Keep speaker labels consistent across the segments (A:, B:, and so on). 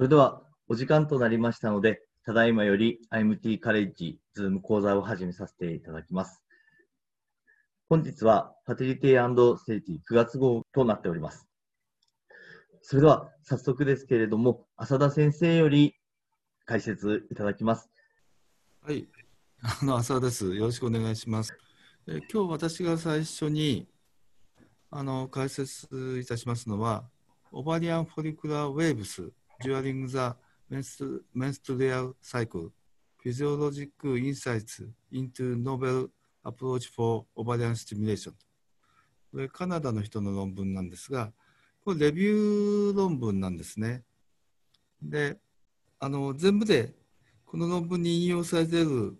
A: それではお時間となりましたので、ただいまより IMT カレッジズーム講座を始めさせていただきます。本日はファティリティセーティ9月号となっております。それでは早速ですけれども、浅田先生より解説いただきます。
B: はい、あの浅田です。よろしくお願いします。え今日私が最初にあの解説いたしますのは、オバリアンフォリクラーウェーブス during the menstrual cycle, physiologic insights into novel approach for ovarian stimulation これカナダの人の論文なんですが、これレビュー論文なんですね。で、あの全部でこの論文に引用されている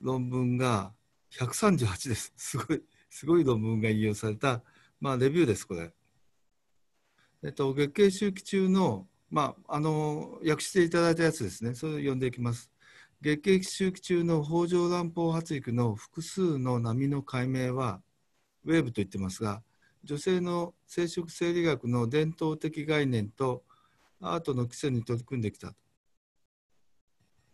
B: 論文が138です。すごい、すごい論文が引用された、まあ、レビューです、これ。えっと、月経周期中の、まあ、あの、訳していただいたやつですね。それを読んでいきます。月経周期中の北条卵胞発育の複数の波の解明は、ウェーブと言ってますが、女性の生殖生理学の伝統的概念とアートの基礎に取り組んできた。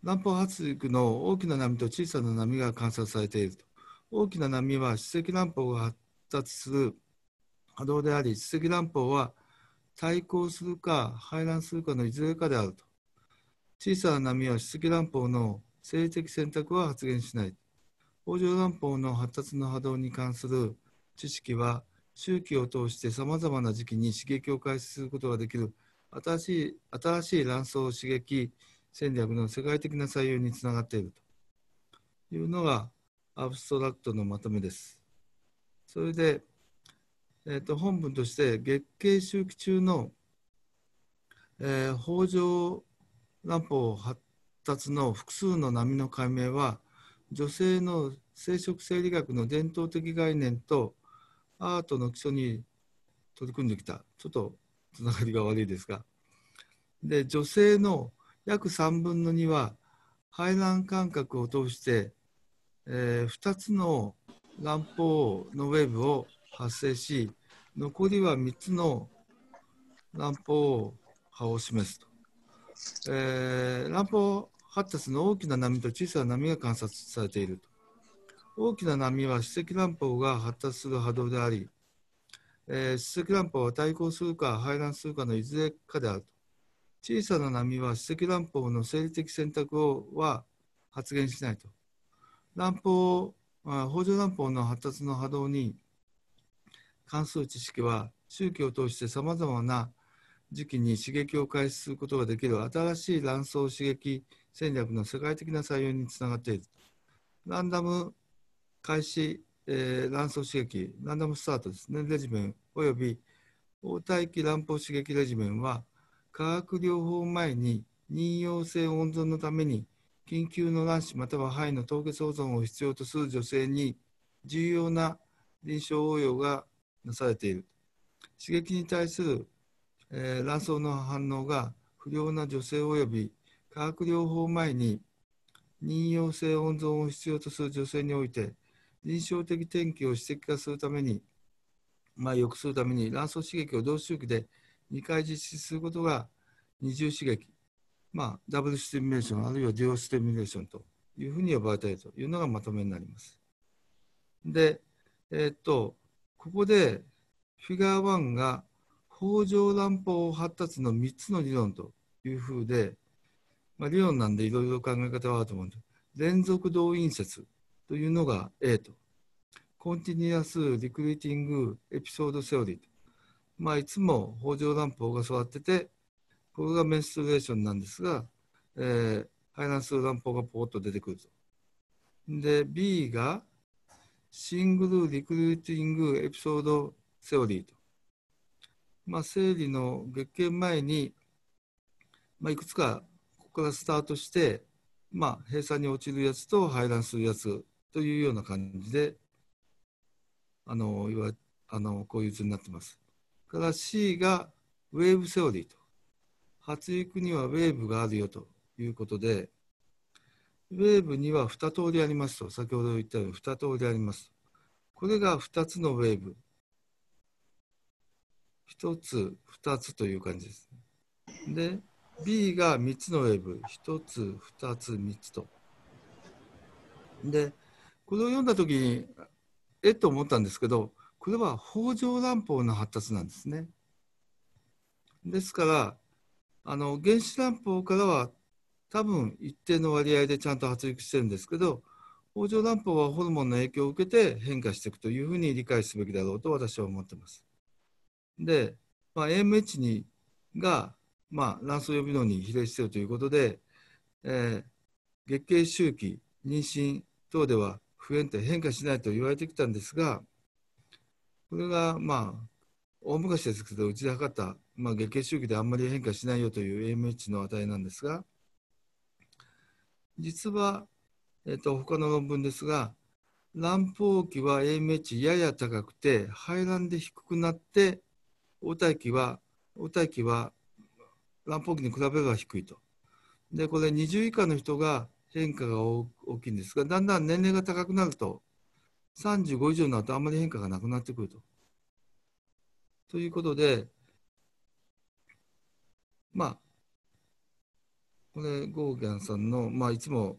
B: 卵胞発育の大きな波と小さな波が観察されていると。大きな波は歯石卵胞が発達する波動であり、歯石卵胞は対抗するか排卵するかのいずれかであると。小さな波は歯石卵胞の生理的選択は発現しない。北条卵胞の発達の波動に関する知識は周期を通してさまざまな時期に刺激を開始することができる新しい新しい卵巣刺激戦略の世界的な採用につながっているというのがアブストラクトのまとめです。それで、えー、と本文として月経周期中の、えー、北条卵胞発達の複数の波の解明は女性の生殖生理学の伝統的概念とアートの基礎に取り組んできた。ちょっとつながりが悪いですが。で女性の約3分の2は排卵間隔を通して、えー、2つの卵胞のウェーブを発生し残りは3つの卵胞波を示すと、えー、卵胞発達の大きな波と小さな波が観察されていると。大きな波は歯石卵胞が発達する波動であり、えー、歯石卵胞は対抗するか排卵するかのいずれかであると。小さな波は歯石卵胞の生理的選択をは発現しないと。卵胞、北条卵胞の発達の波動に関する知識は周期を通してさまざまな時期に刺激を開始することができる新しい卵巣刺激戦略の世界的な採用につながっている。ランダム開始、えー、卵巣刺激、ランダムスタートですね、レジメンおよび応体期卵胞刺激レジメンは化学療法前に妊用性温存のために緊急の卵子または肺の凍結保存を必要とする女性に重要な臨床応用がなされている。刺激に対する、えー、卵巣の反応が不良な女性及び化学療法前に妊用性温存を必要とする女性において臨床的転機を指摘化するために、まあ、良くするために卵巣刺激を同周期で2回実施することが二重刺激、まあ、ダブルステミュレーションあるいはデュオステミュレーションというふうに呼ばれたいるというのがまとめになります。で、えー、っと、ここでフィガー1が北条卵胞発達の3つの理論というふうで、まあ、理論なんでいろいろ考え方はあると思うんです。連続動員説というのが A と、コンティニアス・リクリーティング・エピソード・セオリーとまあ、いつも北条卵胞が座ってて、これがメンストレーションなんですが、えー、排卵する卵胞がポコッと出てくると。で、B がシングルリクルーティングエピソードセオリーと。まあ、生理の月経前に、まあ、いくつかここからスタートして、まあ、閉鎖に落ちるやつと排卵するやつというような感じで、あの、いわあのこういう図になってます。から C がウェーブセオリーと。発育にはウェーブがあるよということで、ウェーブには2通りありますと、先ほど言ったように2通りあります。これが2つのウェーブ。1つ、2つという感じです。で、B が3つのウェーブ、1つ、2つ、3つと。で、これを読んだときに、えっと思ったんですけど、これは北条乱歩の発達なんですね。ですから、あの原子乱歩からは多分一定の割合でちゃんと発育してるんですけど、北条乱歩はホルモンの影響を受けて変化していくというふうに理解すべきだろうと私は思ってます。で、まあ、AMH にが、まあ、卵巣予備能に比例しているということで、えー、月経周期、妊娠等では不変って変化しないと言われてきたんですが、これがまあ、大昔ですけど、うちで測った、まあ、月経周期であんまり変化しないよという AMH の値なんですが、実は、えっと、他の論文ですが、卵胞期は AMH やや高くて、排卵で低くなって、黄体期は、黄体期は卵胞期に比べれば低いと。で、これ20以下の人が変化が大きいんですが、だんだん年齢が高くなると、35以上になるとあんまり変化がなくなってくると。ということで、まあ、これ、ゴーギャンさんの、まあ、いつも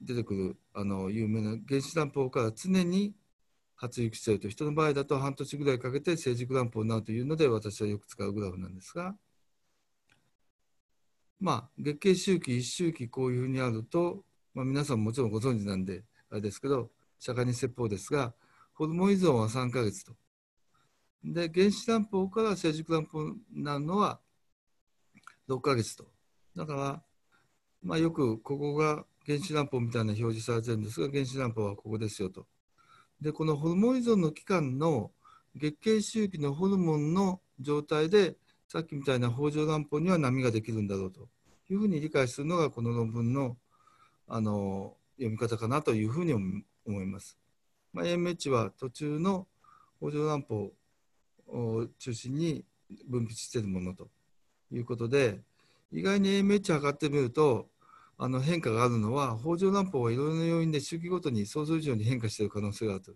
B: 出てくるあの有名な原子卵胞から常に発育していると、人の場合だと半年ぐらいかけて成熟卵胞になるというので、私はよく使うグラフなんですが、まあ、月経周期、1周期こういうふうにあると、まあ、皆さんもちろんご存知なんで、あれですけど、釈迦に説法ですが、ホルモン依存は3ヶ月と。で、原子卵胞から成熟卵胞になるのは6ヶ月と。だから、まあ、よくここが原子卵胞みたいな表示されてるんですが、原子卵胞はここですよと。で、このホルモン依存の期間の月経周期のホルモンの状態で、さっきみたいな北条卵胞には波ができるんだろうというふうに理解するのが、この論文のあの読み方かなというふうに思います。まあ、AMH は途中の北条卵胞を中心に分泌しているものということで、意外に AMH 測ってみると、あの変化があるのは、北条卵胞はいろいろな要因で周期ごとに想像以上に変化している可能性があると。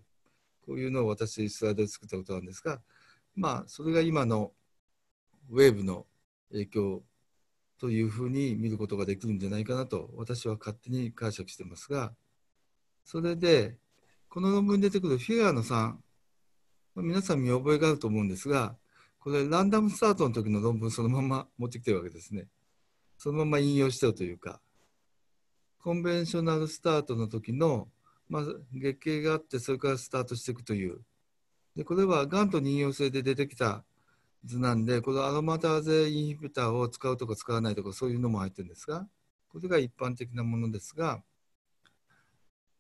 B: こういうのを私、スライドで作ったことなんですが、まあ、それが今のウェーブの影響というふうに見ることができるんじゃないかなと、私は勝手に解釈してますが、それで、この論文に出てくるフィガーの3、皆さん見覚えがあると思うんですが、これランダムスタートの時の論文そのまま持ってきてるわけですね。そのまま引用してるというか、コンベンショナルスタートの時の、まあ、月経があって、それからスタートしていくという。で、これはがんと妊用性で出てきた図なんで、このアロマターゼインヒビターを使うとか使わないとかそういうのも入ってるんですが、これが一般的なものですが、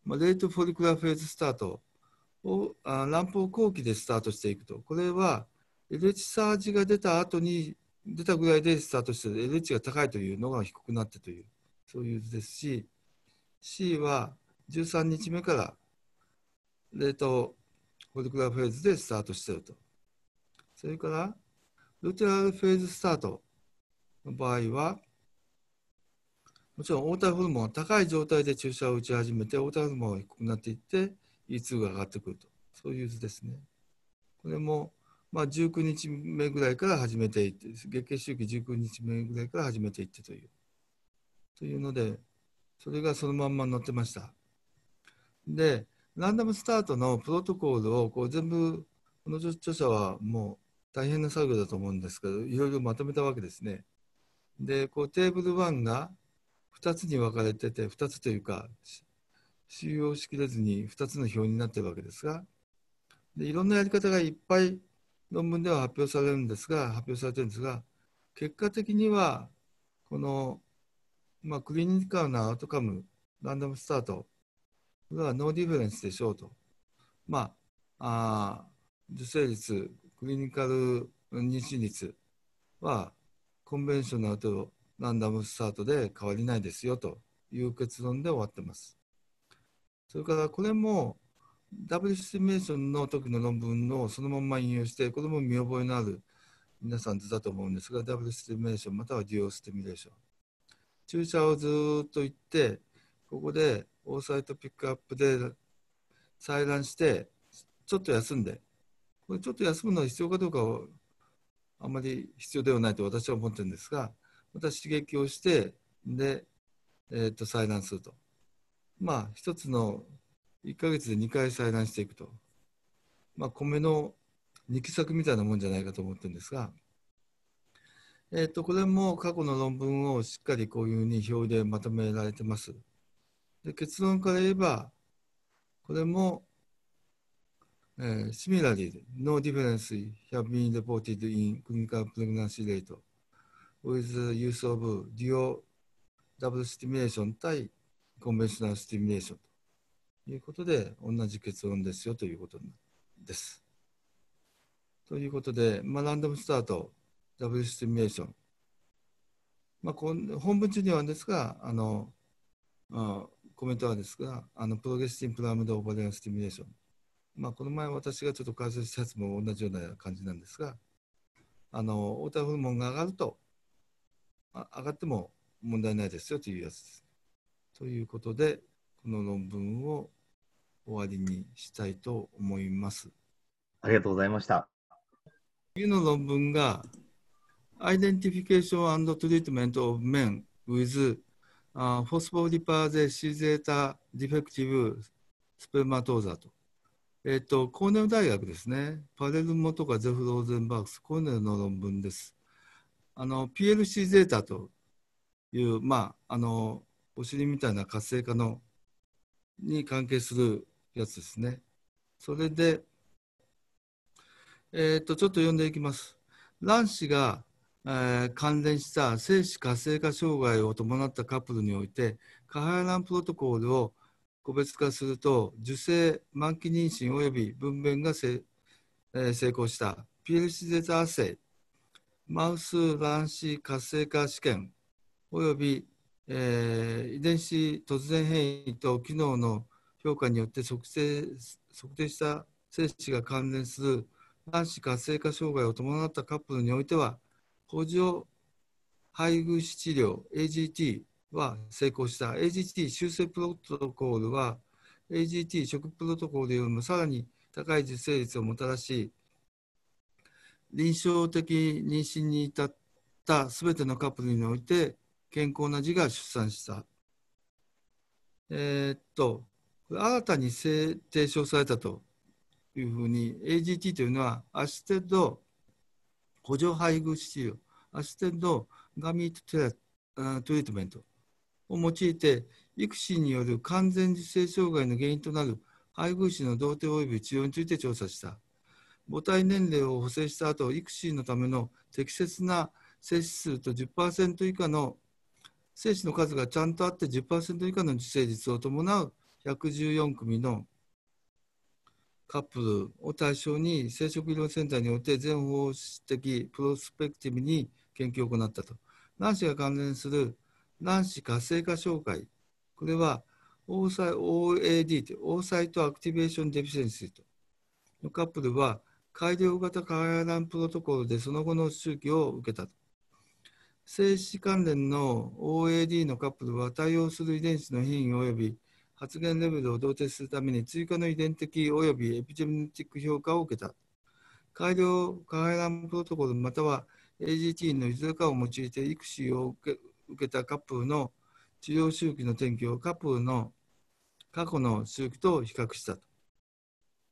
B: まあ、レートフォリクラフェーズスタートをあ卵胞後期でスタートしていくと。これは LH サージが出た後に出たぐらいでスタートして LH が高いというのが低くなってという、そういう図ですし、C は13日目から冷凍フォリクラフェーズでスタートしていると。それから、ルテラルフェーズスタートの場合は、もちろん黄体ホルモンが高い状態で注射を打ち始めて、黄体ホルモンが低くなっていって、E2 が上がってくると。そういう図ですね。これも、まあ、19日目ぐらいから始めていって、月経周期19日目ぐらいから始めていってという。というので、それがそのまんま載ってました。で、ランダムスタートのプロトコールをこう全部、この著者はもう大変な作業だと思うんですけど、いろいろまとめたわけですね。で、こうテーブル1が2つに分かれてて、2つというか、収容しきれずに2つの表になってるわけですが、でいろんなやり方がいっぱい論文では発表されるんですが、発表されてるんですが、結果的には、このまあ、クリニカルなアウトカム、ランダムスタート、これは no difference でしょうと。まあ、あ受精率、 clinical 妊娠率は、 conventional と random start で変わりないですよという結論で終わってます。それからこれも、 double stimulation の時の論文をそのまま引用して、これも見覚えのある皆さん図だと思うんですが、 double stimulation または duo stimulation。注射をずっと行って、ここでオーサイトピックアップで採卵して、ちょっと休んで、これちょっと休むのは必要かどうかはあまり必要ではないと私は思ってるんですが、また刺激をしてで、えー、と採卵するとまあ一つの1ヶ月で2回採卵していくとまあ米の二期作みたいなもんじゃないかと思ってるんですが、えー、とこれも過去の論文をしっかりこういうふうに表でまとめられてます。で結論から言えばこれも、えー、similarly, no difference have been reported in clinical pregnancy rate with the use of dual double stimulation 対コンいうことで同じ結論ですよということです。ということで、まあ、ランダムスタート、ダブルスティミュレーション。まあ、こ本文中にはですが、あのあコメントはですが、あのプロゲスティンプラムドオーバリアンスティミュレーション。まあ、この前私がちょっと解説したやつも同じような感じなんですが、あのオータホルモンが上がると、あ上がっても問題ないですよというやつです。ということで、この論文を終わりにしたいと思います。
A: ありがとうございました。
B: 次の論文が Identification and Treatment of Men with、uh, Phospholipase C ゼータ Defective Spermatoza と。えっ、ー、と、コーネル大学ですね。パレルモとかゼフローゼンバーグス、コーネルの論文です。あの、PLC ゼータという、まあ、あの、お尻みたいな活性化のに関係するやつですね。それで、えー、っと、ちょっと読んでいきます。卵子が、えー、関連した精子活性化障害を伴ったカップルにおいて、カハランプロトコールを個別化すると、受精、満期妊娠及び分娩がせ、えー、成功した PLC ゼアセイ、マウス卵子活性化試験及び、えー、遺伝子突然変異と機能の評価によって測定測定した精子が関連する卵子活性化障害を伴ったカップルにおいては、補助配偶子治療 AGT は成功した。AGT 修正プロトコールは AGT 食プロトコールよりもさらに高い受精率をもたらし、臨床的妊娠に至ったすべてのカップルにおいて健康な児が出産した。えー、っと、新たに提唱されたというふうに AGT というのは assisted 補助配偶治療 assisted gamete treatment を用いて育児による完全受精障害の原因となる配偶子の童貞及び治療について調査した。母体年齢を補正した後育児のための適切な精子数と10%以下の精子の数がちゃんとあって10%以下の受精率を伴う114組のカップルを対象に生殖医療センターにおいて全方位的プロスペクティブに研究を行ったと。卵子が関連する卵子活性化障害。これは OAD と oocyte activation deficiency とのカップルは改良型カランプロトコルでその後の周期を受けたと。精子関連の OAD のカップルは対応する遺伝子の変異及び発現レベルを同定するために追加の遺伝的及びエピジェネティック評価を受けた。改良カハランプロトコルまたは AGT のいずれかを用いて育児を受け受けたカップルの治療周期の転機をカップルの過去の周期と比較したと。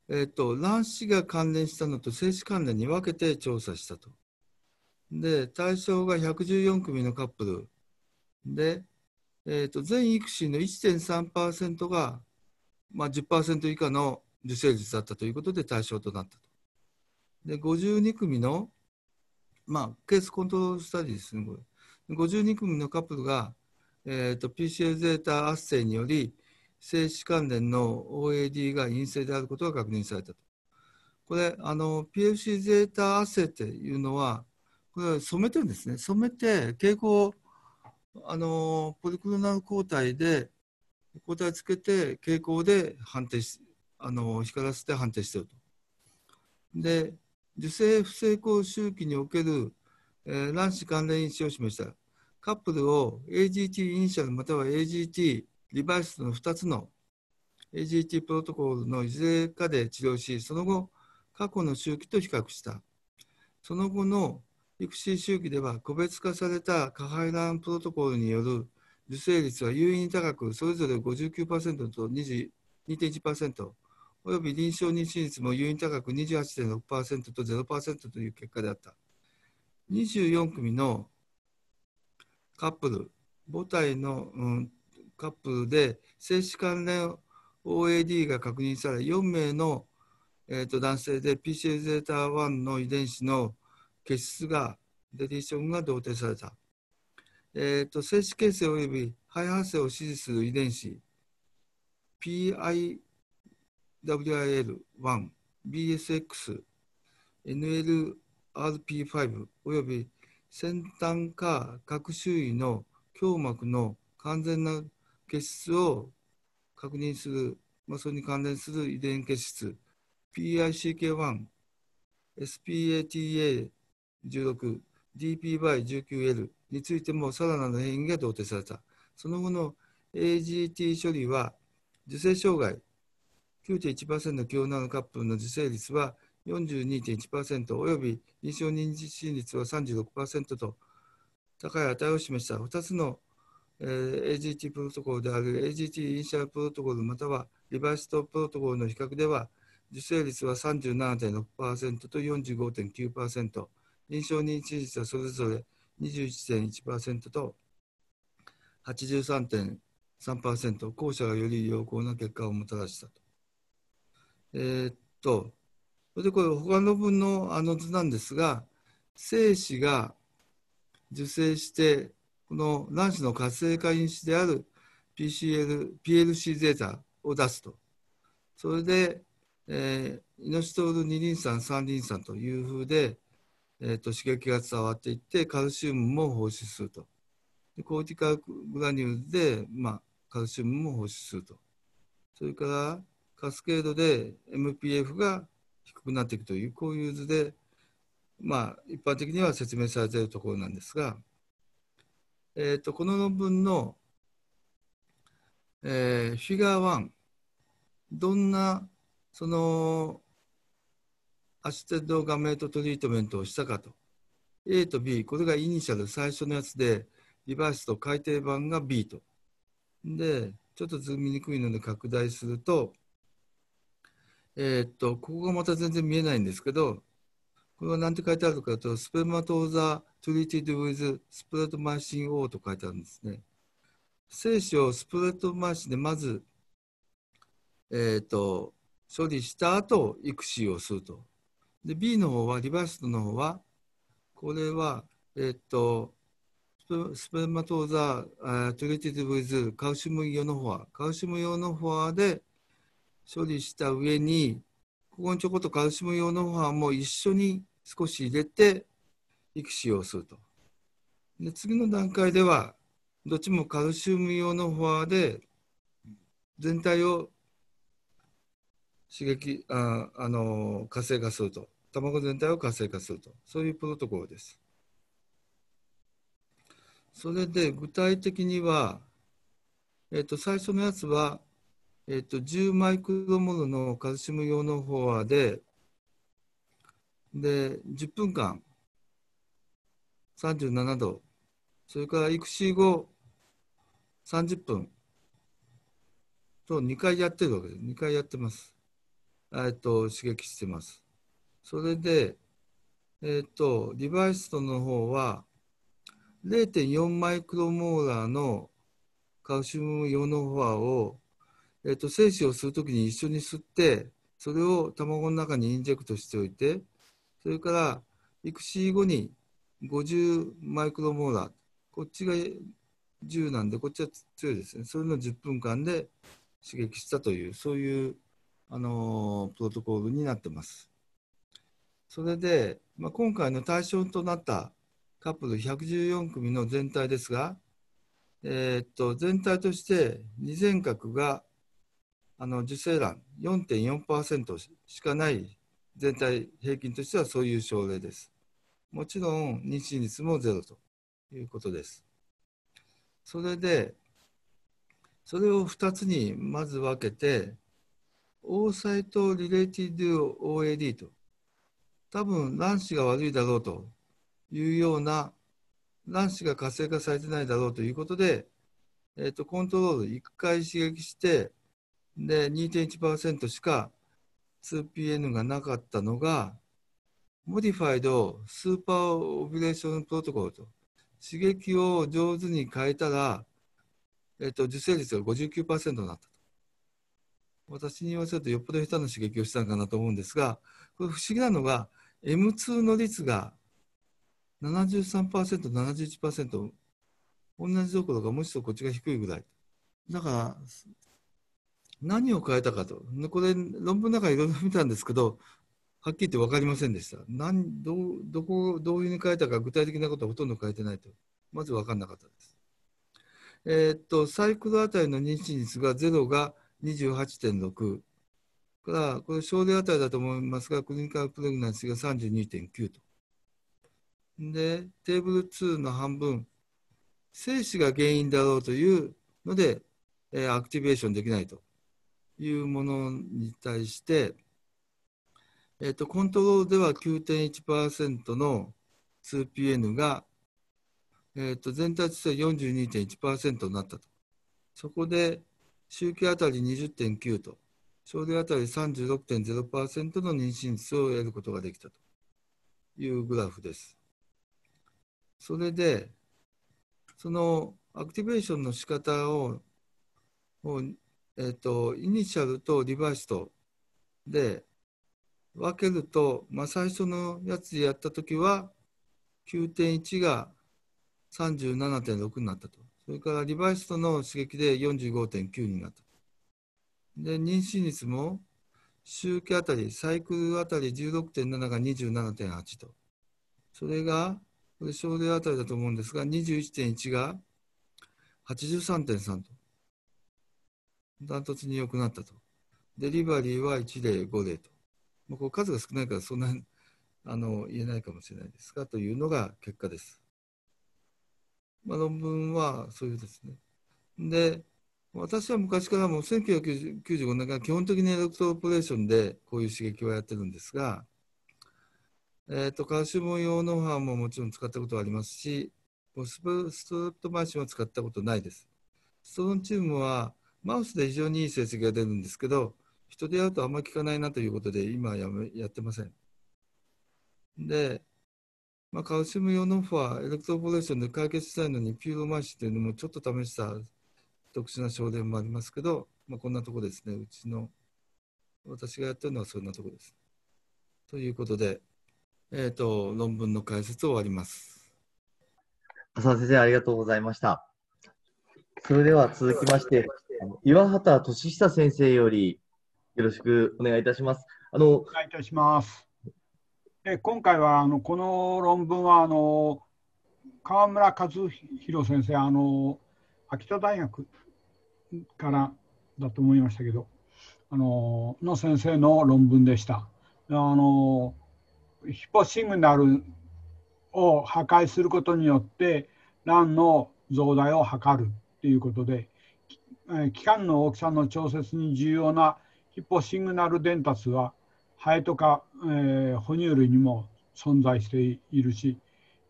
B: えっ、と、卵子が関連したのと精子関連に分けて調査したと。で、対象が114組のカップルで、えーと、全育児の1.3%が、まあ、10%以下の受精率だったということで対象となったと。で、52組の、まあ、ケースコントロールスタディですね、これ。52組のカップルが、えーと、PCL ゼータ圧生により、精子関連の OAD が陰性であることが確認されたと。これ、PFC ゼータ圧生っていうのは、これ染めてるんですね。染めて、傾向あのポリクロナル抗体で抗体つけて傾向で判定しあの光らせて判定していると。で受精不成功周期における、えー、卵子関連因子を示したカップルを AGT イニシャルまたは AGT リバイスの2つの AGT プロトコルのいずれかで治療しその後過去の周期と比較したその後の育児周期では個別化された過排卵プロトコルによる受精率は優位に高く、それぞれ59%と22.1%、および臨床妊娠率も優位に高く28.6%と0%という結果であった。24組のカップル、母体の、うん、カップルで精子関連 OAD が確認され、4名の、えーと、男性で PCL-Z1 の遺伝子の結出が、デリーションが同定された。えーと、精子形成及び肺発生を支持する遺伝子 PIWIL1、BSX、NLRP5 及び先端か各周囲の胸膜の完全な結出を確認する、まあ、それに関連する遺伝結出 PICK1 SPATA、DPY19L についてもさらなる変異が同定された。その後の AGT 処理は、受精障害9.1%の強軟カップルの受精率は42.1%および臨床妊娠率は36%と高い値を示した2つの、AGT プロトコルである AGT イニシャルプロトコルまたはリバーストプロトコルの比較では受精率は37.6%と45.9%臨床妊娠率はそれぞれ21.1%と83.3%後者がより良好な結果をもたらしたと。えー、っとそれでこれ他の分のあの図なんですが精子が受精してこの卵子の活性化因子である PCL、PLC ゼータを出すと。それで、えー、イノシトール二リン酸、三リン酸というふうで、えーと、刺激が伝わっていってカルシウムも放出すると。でコーティカグラニュールで、まあ、カルシウムも放出すると。それからカスケードで MPF が低くなっていくというこういう図で、まあ、一般的には説明されているところなんですが、えーと、この論文の、えー、フィガー1どんなその assisted gamete treatment をしたかと A と B これが initial 最初のやつで revised 改訂版が B とでちょっと図見にくいので拡大するとえー、っと、ここがまた全然見えないんですけど、これは何て書いてあるかというと、 spermatozoa treated with streptolysin O と書いてあるんですね。精子を streptolysin でまず、えー、っと、処理した後、 ICSI をすると。で、B の方は、 revised の方は、これは、え、っと、 spermatozoa treated with calcium ionophore。 calcium ionophore で、処理した上に、ここにちょこっとカルシウム用のご飯も一緒に少し入れて育児をすると。で次の段階では、どっちもカルシウム用のフォアで全体を刺激ああの活性化すると卵全体を活性化するとそういうプロトコルですそれで具体的には、えっと、最初のやつはえっと、10マイクロモルのカルシウム用のフォアで、で、10分間、37度、それから育児後、30分と2回やってるわけです。2回やってます。えっと、刺激してます。それで、えっと、リバイストの方は、0.4マイクロモーラーのカルシウム用のフォアをえっと、精子をするときに一緒に吸って、それを卵の中にインジェクトしておいて、それから育児後に50マイクロモーラー、こっちが10なんで、こっちは強いですね。それの10分間で刺激したという、そういう、あの、プロトコルになってます。それで、まあ、今回の対象となったカップル114組の全体ですが、えー、っと全体として二前核があの受精卵4.4%しかない全体平均としてはそういう症例です。もちろん妊娠率もゼロということです。それで、それを2つにまず分けて、oocyte related OAD と、多分卵子が悪いだろうと。いうような卵子が活性化されてないだろうということで、えーと、コントロール1回刺激してで2.1%しか 2PN がなかったのが modified superovulation protocol と。刺激を上手に変えたら、えーと、受精率が59%になった。私に言わせるとよっぽど下手な刺激をしたのかなと思うんですがこれ不思議なのが M2 の率が73%、71%、同じどころかむしろこっちが低いぐらい。だから、何を変えたかと。これ、論文の中いろいろ見たんですけど、はっきり言って分かりませんでした。何どうどこどういうふうに変えたか具体的なことはほとんど変えてないと。まず分かんなかったです。えー、っと、サイクルあたりの妊娠率が0が28.6。から、これ症例あたりだと思いますが、クリニカルプレグナンシーが32.9と。で、テーブル2の半分、精子が原因だろうというので、えー、アクティベーションできないというものに対して、えーと、コントロールでは9.1%の 2PN が、えーと、全体としては42.1%になったと。そこで周期あたり20.9と、症例あたり36.0%の妊娠率を得ることができたというグラフです。それで、そのアクティベーションの仕方を、をえーと、イニシャルとリバースとで分けると、まあ、最初のやつでやったときは9.1が37.6になったと。それからリバースとの刺激で45.9になった。で、妊娠率も周期あたり、サイクルあたり16.7が27.8と。それがこれ症例あたりだと思うんですが、21.1が83.3と。ダントツに良くなったと。デリバリーは1例、5例と。まあ、こう数が少ないからそんなにあの言えないかもしれないですが、というのが結果です。まあ、論文はそういうですね。で、私は昔からもう1995年から基本的にエレクトロポレーションでこういう刺激をやってるんですが、えーと、カルシウム用のハンももちろん使ったことはありますし、ストレプトマイシンは使ったことないです。ストロンチウムはマウスで非常にいい成績が出るんですけど、人でやるとあんまり効かないなということで、今やめやってません。で、まあ、カルシウムイオノフォアエレクトロポレーションで解決したいのに、ピューロマイシンというのもちょっと試した特殊な症例もありますけど、まあ、こんなとこですね。うちの、私がやってるのはそんなとこです。ということで、えっ、ー、と、論文の解説を終わります。
A: 浅田先生、ありがとうございました。それでは続きまして、岩畑俊久先生よりよろしくお願いいたします。
C: あのお願いいたします。え今回はあのこの論文はあの川村和弘先生あの秋田大学からだと思いましたけどあのの先生の論文でした。あのヒポシグナルを破壊することによって卵の増大を測るということで器官の大きさの調節に重要なヒポシグナル伝達はハエとか、えー、哺乳類にも存在しているし、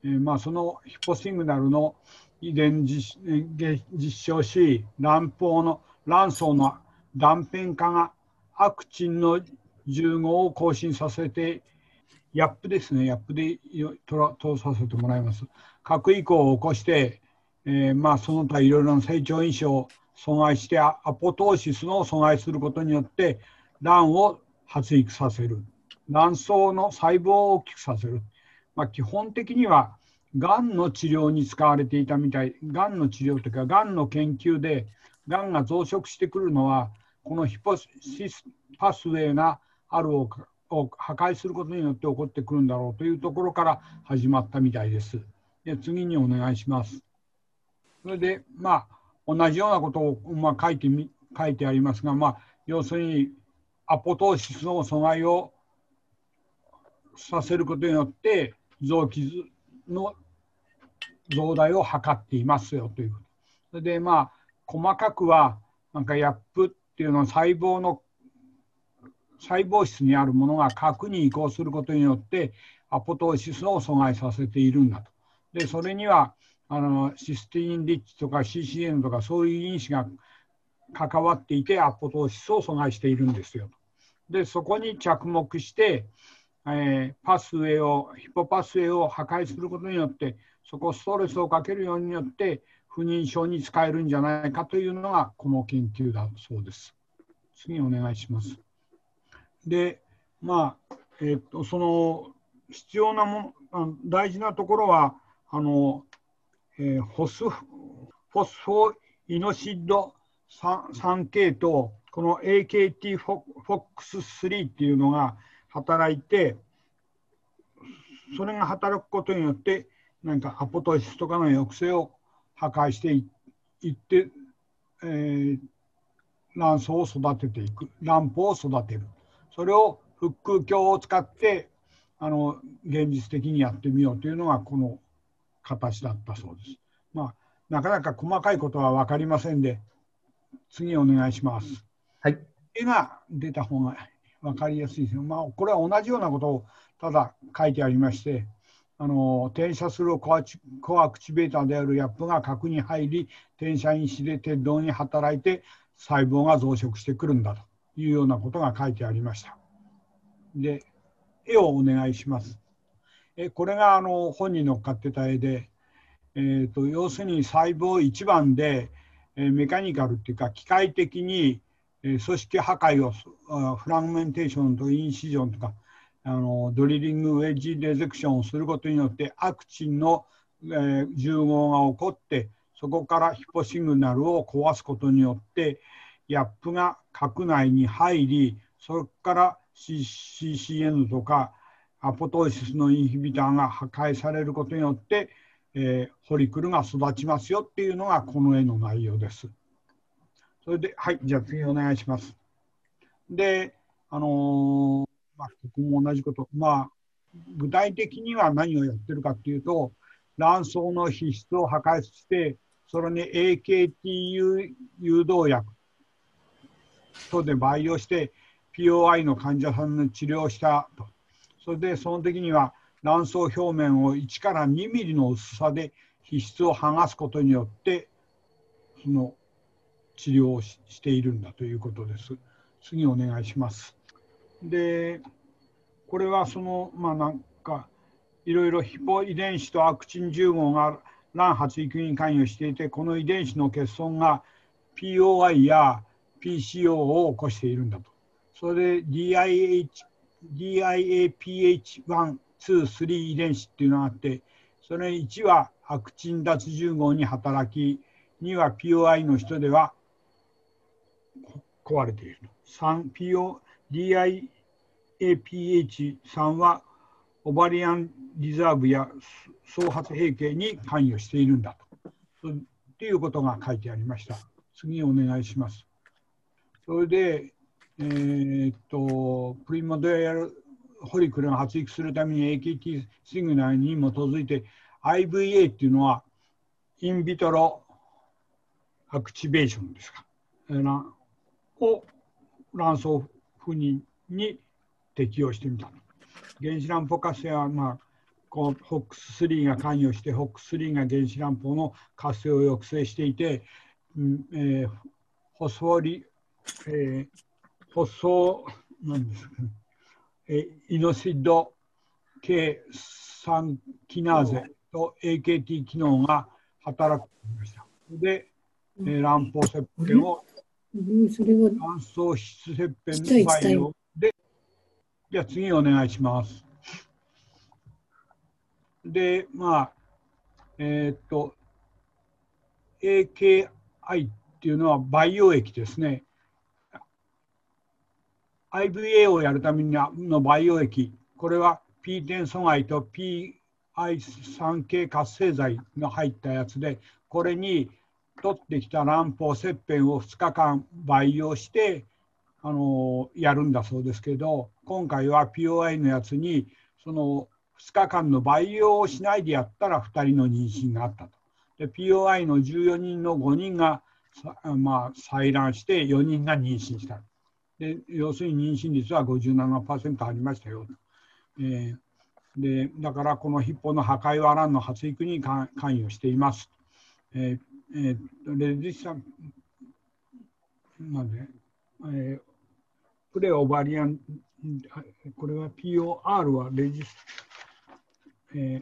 C: えー、まあ、そのヒポシグナルの遺伝実証し卵胞の卵巣の断片化がアクチンの重合を更新させてヤップですね、ヤップで通させてもらいます。核移行を起こして、えー、まあ、その他いろいろな成長因子を阻害してアポトーシスの阻害することによって卵を発育させる。卵巣の細胞を大きくさせる。まあ、基本的にはがんの治療に使われていたみたい、がんの治療というか、がんの研究で、がんが増殖してくるのは、このヒポシスパスウェイがあるを破壊することによって起こってくるんだろうというところから始まったみたいです。で次にお願いします。それで、まあ、同じようなことを、まあ、書いてみ書いてありますが、まあ、要するにアポトーシスの阻害をさせることによって臓器の増大を図っていますよということ。それでまあ細かくはなんかヤップっていうのは細胞の細胞質にあるものが核に移行することによってアポトーシスを阻害させているんだと。でそれにはあのシスティンリッチとか CCN とかそういう因子が関わっていてアポトーシスを阻害しているんですよ。でそこに着目して、えー、パスウェイをヒポパスウェイを破壊することによってそこストレスをかけるようによって不妊症に使えるんじゃないかというのがこの研究だそうです。次お願いします。でまあ、えー、っとその必要なもの大事なところはあの、えー、ホスフォスフォイノシッド 3K とこの AKT-FOX3 っていうのが働いてそれが働くことによって何かアポトシスとかの抑制を破壊していって、えー、卵巣を育てていく卵胞を育てるそれを腹空鏡を使ってあの現実的にやってみようというのがこの形だったそうです。まあ、なかなか細かいことは分かりませんで次お願いします。
A: はい、
C: 絵が出た方が分かりやすいですよ。まあ、これは同じようなことをただ書いてありましてあの転写するコアコアクチベーターであるヤップが核に入り転写因子で鉄道に働いて細胞が増殖してくるんだというようなことが書いてありました。で絵をお願いします。えこれがあの本に載っかってた絵で、えーと、要するに細胞1番で、えメカニカルっていうか機械的に、え組織破壊をフラグメンテーションとインシジョンとかあのドリリングウェッジレゼクションをすることによってアクチンの、えー、重合が起こってそこからヒポシグナルを壊すことによってヤップが核内に入りそこから CCN とかアポトーシスのインヒビターが破壊されることによって、えー、ホリクルが育ちますよっていうのがこの絵の内容です。それで、はい、じゃあ次お願いします。で、あのー、まあ、ここも同じこと、まあ、具体的には何をやってるかっていうと、卵巣の皮質を破壊して、それに AKT 誘導薬とで培養して、POI の患者さんの治療をしたと。それでその時には卵巣表面を1から2ミリの薄さで皮質を剥がすことによってその治療をしているんだということです。次お願いします。でこれはそのまあなんかいろいろヒポ遺伝子とアクチン10号が卵発育に関与していてこの遺伝子の欠損が POI や PCO を起こしているんだと。それで DIH DIAPH1、2、3遺伝子っていうのがあって、それ1はアクチン脱重合に働き、2は POI の人では壊れていると。3、PO、DIAPH3 はオバリアンリザーブや創発閉経に関与しているんだと。ということが書いてありました。次お願いします。それで、えー、っと、プリモデルホリクルが発育するために AKT シグナルに基づいて IVA っていうのはインビトロアクチベーションですか？を卵巣不妊に適用してみた。原子卵胞活性は、まあ、こう HOX3 が関与して HOX3 が原子卵胞の活性を抑制していて、うんえー、ホスフォリ、えー、ホソなんですか、ね、えイノシッド系酸キナーゼと AKT 機能が働くました。で、えー、卵胞切片を卵巣質切片の培養で、じゃあ次お願いします。で、まあ、えー、っと、AKI っていうのは培養液ですね。IVA をやるためにの培養液、これは P10 阻害と PI3 系活性剤が入ったやつで、これに取ってきた卵胞切片を2日間培養してあのやるんだそうですけど、今回は POI のやつにその2日間の培養をしないでやったら2人の妊娠があったと。で POI の14人の5人が、まあ、採卵して4人が妊娠した。で要するに妊娠率は57%ありましたよ。えー、でだからこのヒッポの破壊はランの発育に関与しています。えーえー、レジスタンなんで、えー、プレオバリアン、これは POR はレジス、え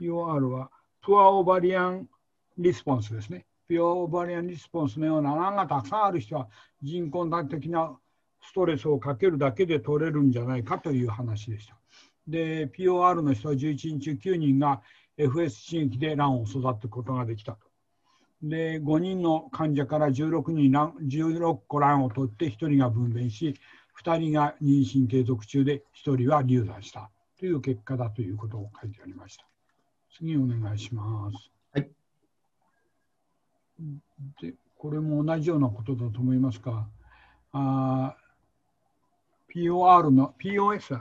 C: ー、POR はプアオバリアンリスポンスですね。ピオバリアンリスポンスのような穴がたくさんある人は人工的なストレスをかけるだけで取れるんじゃないかという話でした。で、POR の人は11人中9人が FS 刺激で卵を育てることができたと。で、5人の患者から16人卵、16個卵を取って1人が分娩し、2人が妊娠継続中で1人は流産したという結果だということを書いてありました。次お願いします。で、これも同じようなことだと思いますが、POR の POS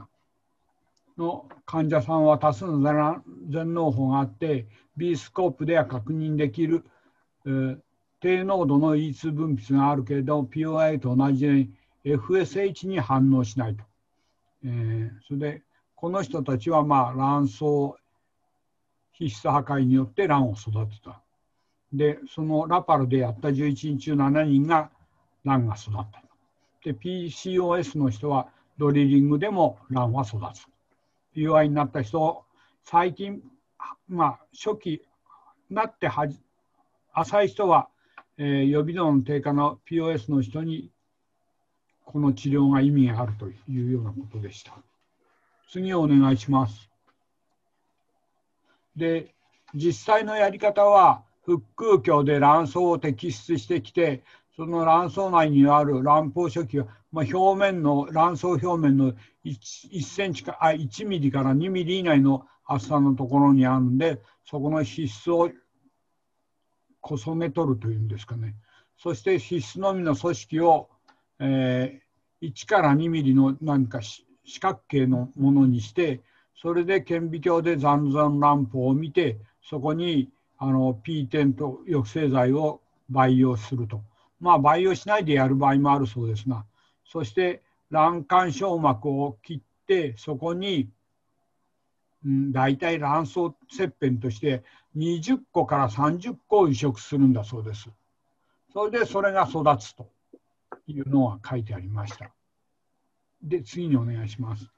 C: の患者さんは多数の全脳胞があって B スコープでは確認できる、えー、低濃度の E2 分泌があるけれど POI と同じように FSH に反応しないと。えー、それでこの人たちはまあ卵巣皮質破壊によって卵を育てた。でそのラパルでやった11人中7人が卵が育った。で PCOS の人はドリリングでも卵は育つ。UI になった人最近まあ初期なってはじ浅い人は、えー、予備度の低下の POS の人にこの治療が意味があるというようなことでした。次お願いします。で実際のやり方は腹腔鏡で卵巣を摘出してきてその卵巣内にある卵胞初期は、まあ、表面の卵巣表面の 1, 1センチかあ1ミリから2ミリ以内の厚さのところにあるんでそこの皮質をこそげ取るというんですかね。そして皮質のみの組織を、えー、1から2ミリの何か四角形のものにしてそれで顕微鏡で残存卵胞を見てそこにあの P10 と抑制剤を培養すると。まあ、培養しないでやる場合もあるそうですが、そして卵管小膜を切って、そこに、うん、大体卵巣切片として20個から30個を移植するんだそうです。それでそれが育つというのが書いてありました。で、次にお願いします。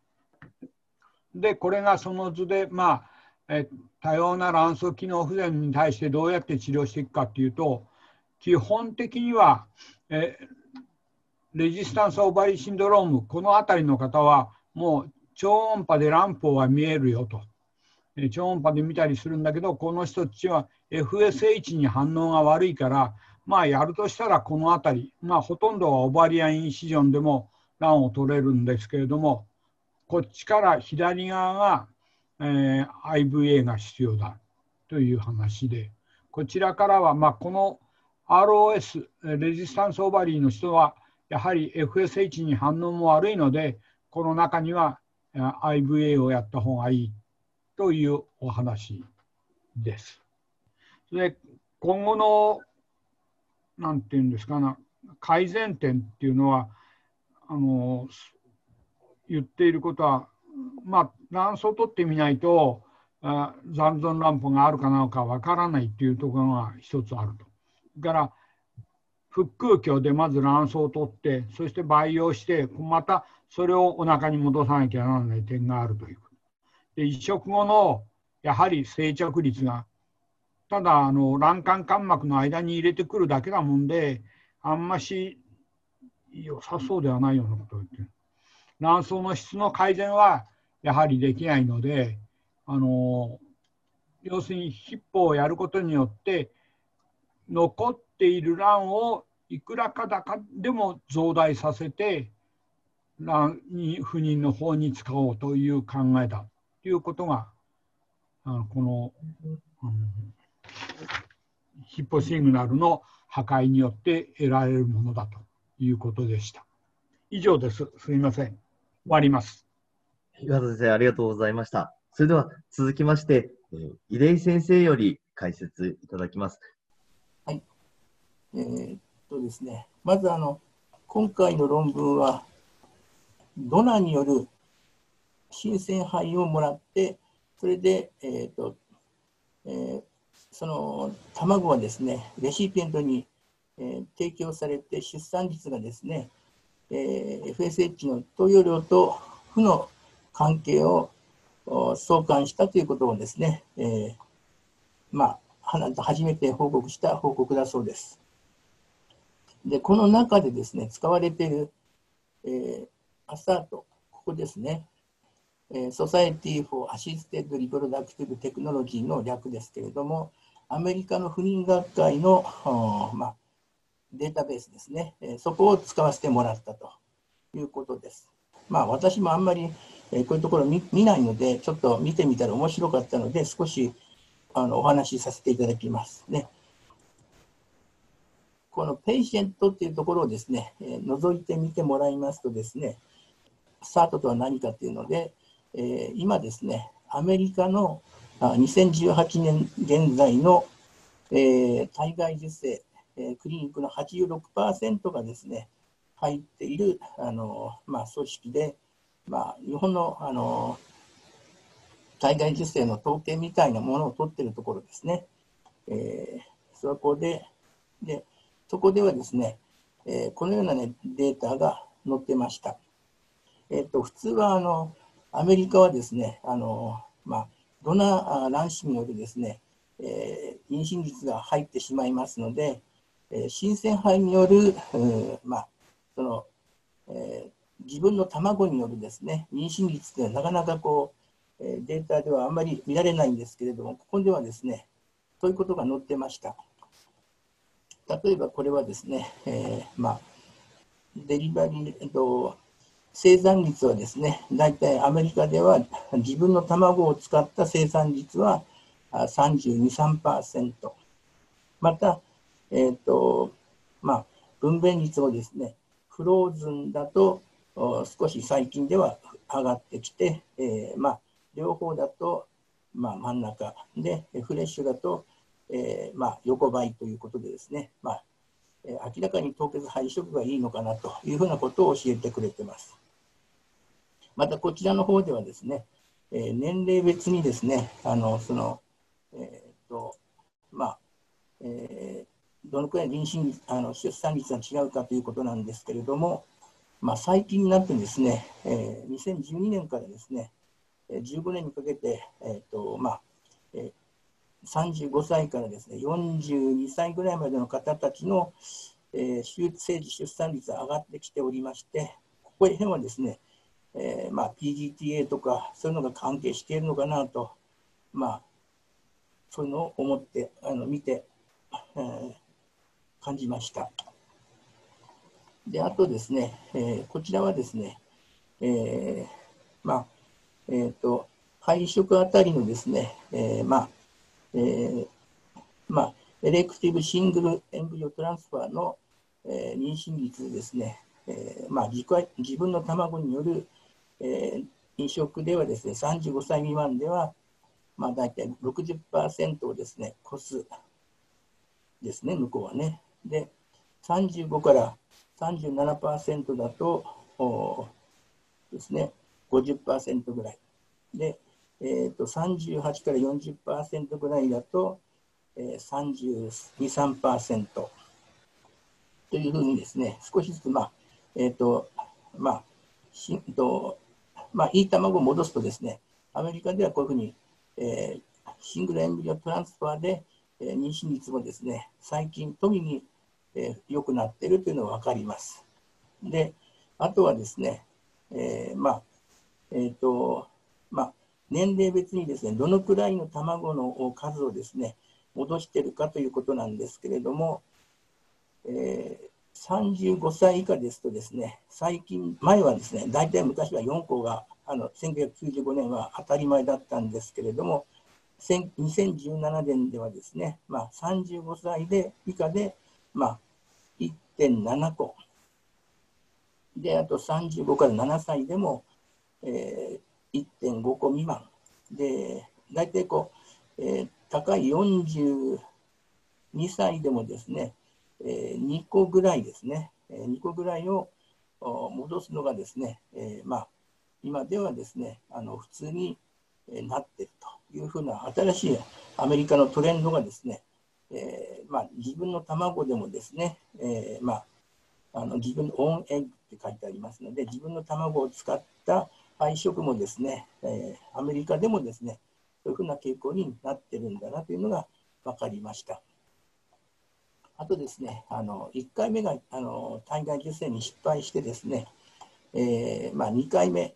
C: で、これがその図で、まあ、え多様な卵巣機能不全に対してどうやって治療していくかっていうと、基本的には、えレジスタンスオーバリーシンドローム、この辺りの方は、もう超音波で卵胞は見えるよと。え超音波で見たりするんだけど、この人たちは FSH に反応が悪いから、まあやるとしたらこの辺り、まあほとんどはオバリアンインシジョンでも卵を取れるんですけれども、こっちから左側が、えー、IVA が必要だという話で、こちらからは、まあ、この ROS、レジスタンスオーバリーの人は、やはり FSH に反応も悪いので、この中には IVA をやった方がいいというお話です。で今後の、なんていうんですかな、改善点っていうのは、あの言っていることは、まあ、卵巣を取ってみないと、あ残存卵胞があるかなかわからないっていうところが一つあると。から腹腔鏡でまず卵巣を取ってそして培養してまたそれをお腹に戻さなきゃならない点があるというで移植後のやはり生着率がただあの卵管間膜の間に入れてくるだけなもんであんまし良さそうではないようなことを言ってる卵巣の質の改善はやはりできないのであの要するにヒッポをやることによって残っている卵をいくらかだかでも増大させて卵に不妊の方に使おうという考えだということがあのこの、うん、ヒッポシグナルの破壊によって得られるものだということでした。以上です。すみません。終わります。
A: 岩田先生、ありがとうございました。それでは続きまして、えー、井出先生より解説いただきます。
D: えー、っとですね、まずあの、今回の論文は、ドナによる新鮮胚をもらってそれで、えーとえー、その卵はですねレシピエントに、えー、提供されて出産率がですね、えー、FSH の投与量と負の関係を相関したということをですね、えー、まあ、初めて報告した報告だそうです。で、この中でですね、使われている、えー、アサート、ここですね、えー、Society for Assisted Reproductive Technology の略ですけれども、アメリカの不妊学会の、まあ、データベースですね、え、そこを使わせてもらったということです。まあ、私もあんまり、え、こういうところ見見ないので、ちょっと見てみたら面白かったので、少しあのお話しさせていただきますね。この patient っていうところをですね、え、覗いてみてもらいますとですね、 SART とは何かっていうので、えー、今ですね、アメリカのあ2018年現在の、えー、体外受精、え、クリニックの86%がですね、入っているあの、まあ、組織で、まあ、日本のあの体外受精の統計みたいなものを取っているところですね。えー、そこででそこではですね、えー、このような、ね、データが載ってました。えーと、普通はあのアメリカはですね、あのまあ、ドナー卵子によるですね、えー、妊娠率が入ってしまいますので、えー、新鮮肺による、まあそのえー、自分の卵によるですね妊娠率ってなかなかこう、えー、データではあんまり見られないんですけれども、ここではですね、そういうことが載ってました。例えばこれはですね、えー、まあ、デリバリー、えっと、生産率はですね、大体アメリカでは自分の卵を使った生産率は32、3%。また、えっ、ー、と、まあ、分娩率をですね、フローズンだと少し最近では上がってきて、えー、まあ、両方だと、まあ、真ん中で、フレッシュだとえー、まあ、横ばいということでですね、まあ、明らかに凍結配色がいいのかなというふうなことを教えてくれてます。またこちらの方ではですね、えー、年齢別にですね、あのその、えーとまあえー、どのくらい妊娠あの出産率が違うかということなんですけれども、まあ、最近になってですね、えー、2012年からですね、15年にかけて、えーとまあえ35歳からですね42歳ぐらいまでの方たちの、えー、手術生児出産率が上がってきておりましてここへんはですね、えーまあ、PGTA とかそういうのが関係しているのかなと、まあ、そういうのを思ってあの見て、えー、感じました。であとですね、えー、こちらはですね、えー、まあえーと、配色あたりのですね、えー、まあえー、まあ、エレクティブシングルエンブリオトランスファーの、えー、妊娠率ですね、えーまあ、自自分の卵による、えー、飲食ではですね、35歳未満では、まあ、大体60%をですね、越すですね、向こうはね。で、35から37%だと、おですね、50%ぐらい。で、えーと、38から40%ぐらいだと、えー、32、3%というふうにですね、少しずつ、まあ、えっ、ー、と、まあ、しとまあ、いい卵を戻すとですね、アメリカではこういうふうに、えー、シングルエンブリオトランスファーで、えー、妊娠率もですね、最近、富に、えー、くなっているというのが分かります。で、あとはですね、えー、まあ、えっ、ー、と、まあ、年齢別にですね、どのくらいの卵の数をですね、戻しているかということなんですけれども、えー、35歳以下ですとですね、最近、前はですね、大体昔は4校が、あの1995年は当たり前だったんですけれども、2017年ではですね、まあ、35歳で以下で、まあ、1.7個。で、あと35から7歳でも、えー、1.5個未満で大体こう、えー、高い42歳でもですね、えー、2個ぐらいですね、えー、2個ぐらいを戻すのがですね、えー、まあ、今ではですねあの普通になっているというふうな新しいアメリカのトレンドがですね、えーまあ、自分の卵でもですね、えーまあ、あの自分のオンエッグって書いてありますので自分の卵を使った配色もですね、えー、アメリカでもですねそういうふうな傾向になってるんだなというのが分かりました。あとですね、あの1回目があの体外受精に失敗してですね、えーまあ、2回目、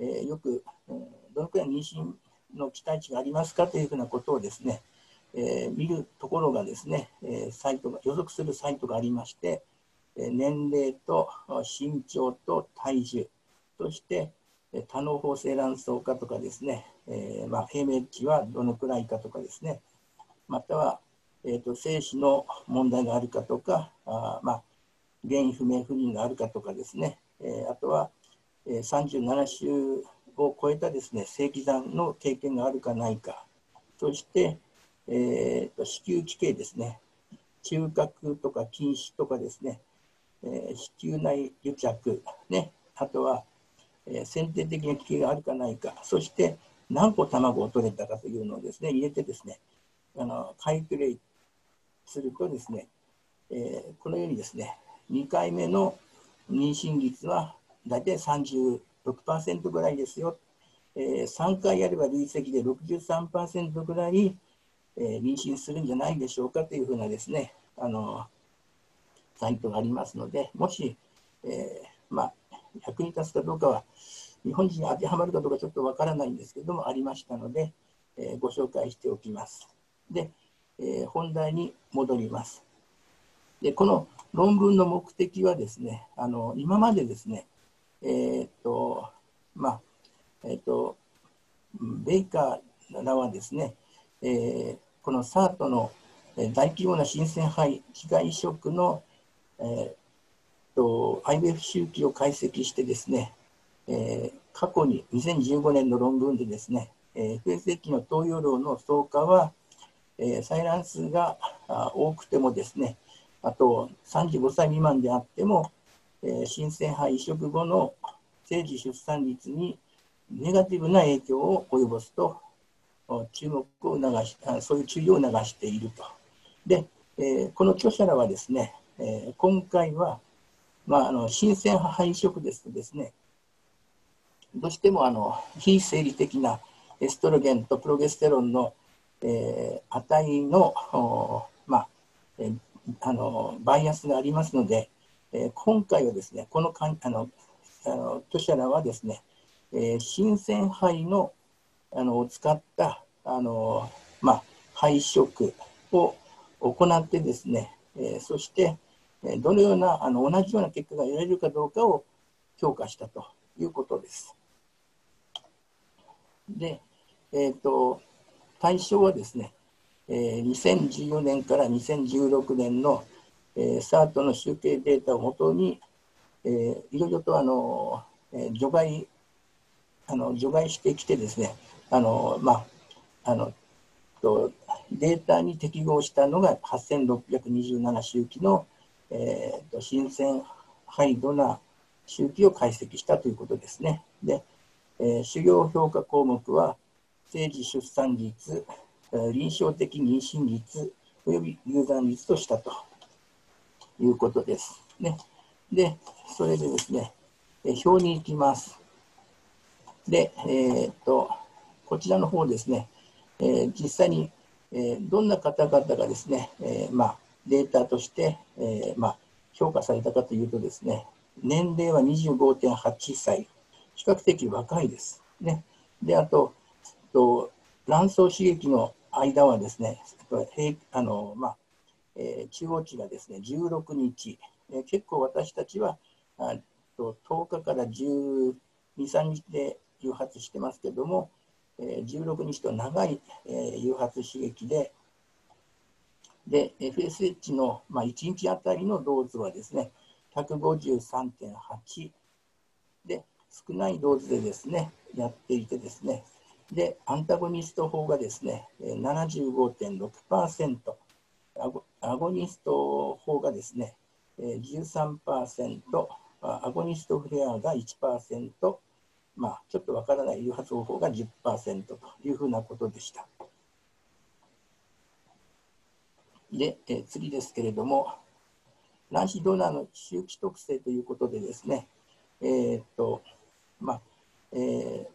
D: えー、よく、どのくらい妊娠の期待値がありますかというふうなことをですね、えー、見るところがですね、えー、サイトが予測するサイトがありまして、えー、年齢と身長と体重、そして多脳法性卵巣化とかですね、えーまあ、平明値はどのくらいかとかですね、または、えーと、精子の問題があるかとか、あまあ、原因不明不妊があるかとかですね、えー、あとは、えー、37週を超えたですね正規算の経験があるかないか、そして、えーと、子宮奇形ですね、中核とか禁止とかですね、えー、子宮内癒着、ね、あとは、えー、先天的な奇形があるかないか、そして何個卵を取れたかというのをですね入れてですねあのカイクレイするとですね、えー、このようにですね2回目の妊娠率は大体36%ぐらいですよ、えー、3回やれば累積で63%ぐらい、えー、妊娠するんじゃないでしょうかというふうなですねあのサイトがありますのでもし、えー、まあ、役に立つかどうかは日本人に当てはまるかどうかちょっとわからないんですけどもありましたので、えご紹介しておきます。で、え本題に戻ります。でこの論文の目的はですねあの今までですねえ、っとまあえ、っとベイカーらはですね、えー、この SART の大規模な新鮮肺被害移植の、えー、と IBF 周期を解析してですね、えー、過去に2015年の論文でですね、えー、FSA 期の投与量の増加は、えー、採卵数が多くてもですね、あと35歳未満であっても、えー、新鮮肺移植後の生児出産率にネガティブな影響を及ぼすと注目を促しそういう注意を促していると。で、えー、この著者らはですね、えー、今回は、まあ、あの新鮮肺移植ですとですね、どうしてもあの非生理的なエストロゲンとプロゲステロンの、えー、値の,、まあえー、あのバイアスがありますので、えー、今回はですねこのかんあのあの著者らはですね、えー、新鮮肺のあのを使ったあの、まあ、肺色を行ってですね、えー、そしてどのようなあの同じような結果が得られるかどうかを評価したということです。で、えーと、対象はですね、えー、2014年から2016年の、えー、SART の集計データをもとに、えー、いろいろとあの、えー、除外あの除外してきてですねあの、まあ、あのとデータに適合したのが8627周期の、えーと、新鮮ハイドな周期を解析したということですね。でえー、主要評価項目は、生児出産率、臨床的妊娠率、および流産率としたということです。ね、で、それでですね、えー、表に行きます。で、えー、と、こちらの方ですね、えー、実際に、えー、どんな方々がですね、えーまあ、データとして、えーまあ、評価されたかというとですね、年齢は25.8歳、比較的若いです。ね、であとと卵巣刺激の間はですね平あの、まあえー、中央値がですね16日、えー、結構私たちはあと10日から12、3日で誘発してますけども、えー、16日と長い、え、誘発刺激でで FSH の、まあ、1日あたりのドーズはですね153.8で少ないドーズでですね、やっていてですね、で、アンタゴニスト法がですね、75.6%、アゴアゴニスト法がですね、13%、アゴニストフレアが1%、まあ、ちょっとわからない誘発方法が10%というふうなことでした。で、えー、次ですけれども、卵子ドナーの周期特性ということでですね、えー、っと、まあ、えー、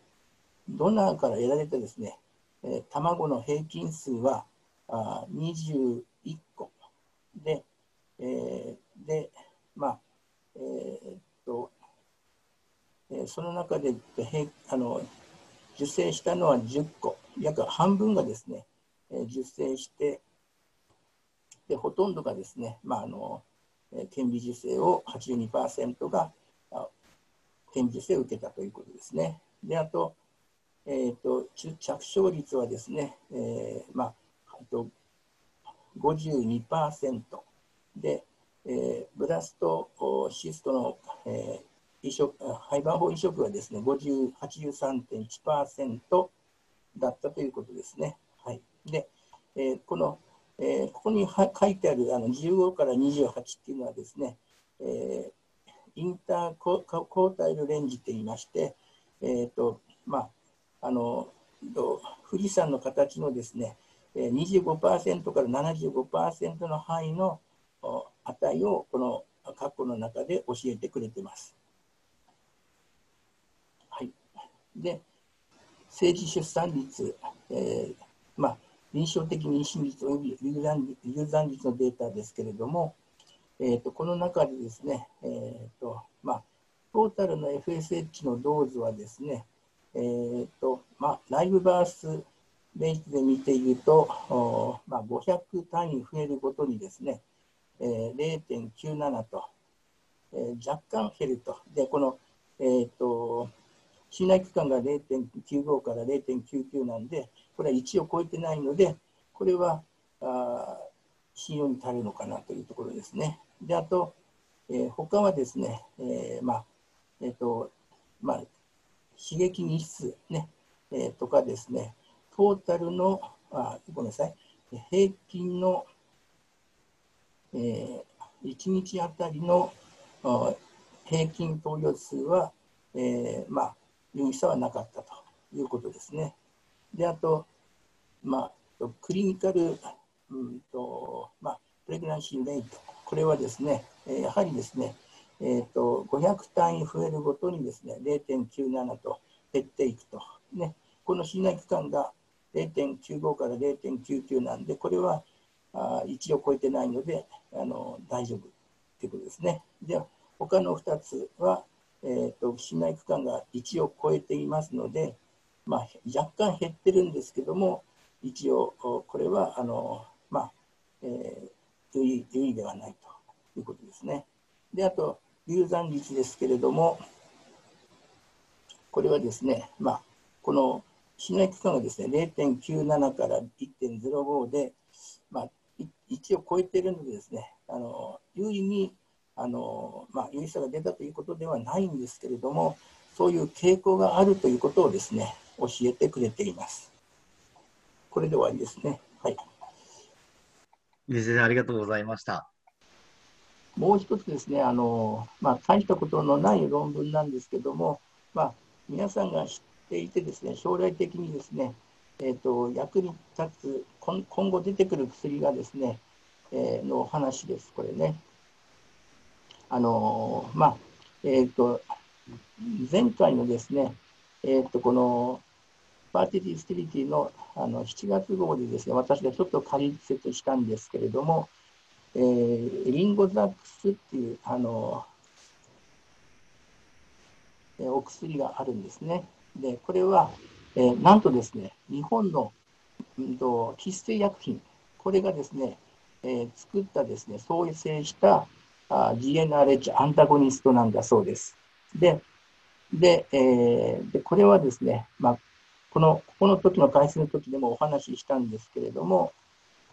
D: ドナーから得られたですね、えー、卵の平均数はあ21個で、えー、で、まあ、えー、っと、その中であの受精したのは10個、約半分がですね、受精して、でほとんどがですね、まああの顕微授精を82%が顕微授精を受けたということですね。であと,、えーと、着床率はですね、えーまあ、と52%で、えー、ブラストシストの、え、移植胚盤法移植はですね83.1%だったということですね。はい、で、えー、このえー、ここに書いてあるあの15から28っていうのはですね、えー、インターコータイルレンジといいまして、えーとまあ、あの富士山の形のですね25%から75%の範囲の値をこの括弧の中で教えてくれてます。はい、で政治出産率、えーまあ臨床的妊娠率及び流産率のデータですけれども、えーと、この中でですね、えーとまあ、トータルの FSH のドーズはですね、えーとまあ、ライブバースベースで見ていると、まあ、500単位増えるごとにですね、えー、0.97と、えー、若干減ると。で、この、えーと、信頼区間が0.95から0.99なんで、これは1を超えてないので、これはあ信用に足るのかなというところですね。で、あと、えー、他はですね、えー、まあ、えっ、ー、と、まあ、刺激日数ね、えー、とかですね、トータルの、あごめんなさい、平均の、えー、1日あたりの平均投与数は、えー、まあ、有意差はなかったということですね。で、あと、まあ、クリニカル、うんとまあ、プレグナンシーレイト、これはですね、やはりですね、えーと、500単位増えるごとにですね、0.97と減っていくと。ね、この信頼期間が0.95から0.99なんで、これはあ1を超えてないのであの大丈夫ということですね。で、他の2つは、えーと、信頼区間が1を超えていますので、まあ、若干減ってるんですけども、一応、これは、あの、まあ、えー、有意有意ではないということですね。で、あと、流産率ですけれども、これはですね、まあ、この信頼期間がですね、0.97から1.05で、まあ、1を超えているのでですね、あの有意にあの、まあ、有意差が出たということではないんですけれども、そういう傾向があるということをですね、教えてくれています。これで終わりですね。はい。
A: 先生、ありがとうございました。
D: もう一つですね、あのまあ、大したことのない論文なんですけども、まあ、皆さんが知っていてですね、将来的にですね、えーと、役に立つ今、今後出てくる薬がですね、えー、の話です、これね。あのまあ、えっ、ー、と、前回のですね、えっ、ー、と、この Fertility Sterility のあの7月号でですね、私がちょっと解説したんですけれども、えー、リンザゴリックスっていうあの、えー、お薬があるんですね。で、これは、えー、なんとですね、日本の、うんと、喫水薬品、これがですね、えー、作ったですね、創生した GNRH アンタゴニストなんだそうです。で、で、えー、でこれはですね、まあ、この、ここの時の解説の時でもお話ししたんですけれども、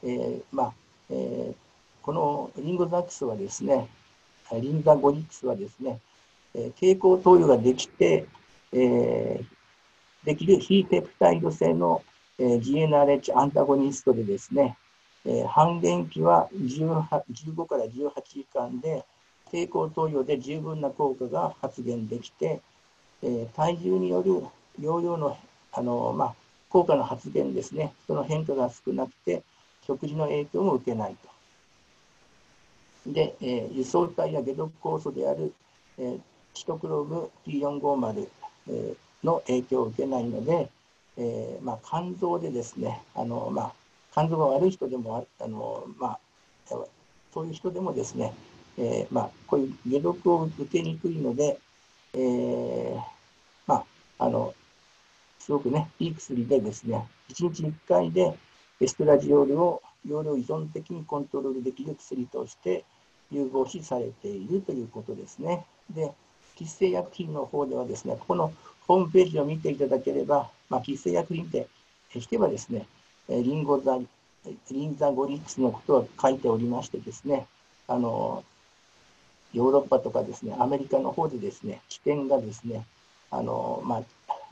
D: えー、まあ、えー、このリンゴザックスはですね、リンザゴニックスはですね、えー、蛍光投与ができて、えー、できる非ペプタイド性の、えー、GNRH アンタゴニストでですね、えー、半減期は15から18時間で、抵抗投与で十分な効果が発現できて、えー、体重による療養のあの、まあ、効果の発現ですね、その変化が少なくて、食事の影響も受けないと。で、えー、輸送体や解毒酵素である、えー、キトクロム P450、えー、の影響を受けないので、えーまあ、肝臓でですね、あのまあ、肝臓が悪い人でもあの、まあ、そういう人でもですね、えーまあ、こういう解毒を受けにくいので、えーまあ、あのすごくね、いい薬でですね、1日1回でエストラジオールを容量依存的にコントロールできる薬として融合しされているということですね。で、喫生薬品の方ではですね、ここのホームページを見ていただければ、まあ、喫生薬品って聞けばですね、リンゴザリンザゴリックスのことを書いておりましてですね、あのヨーロッパとかですね、アメリカの方でですね、治験がですね、あのまあ、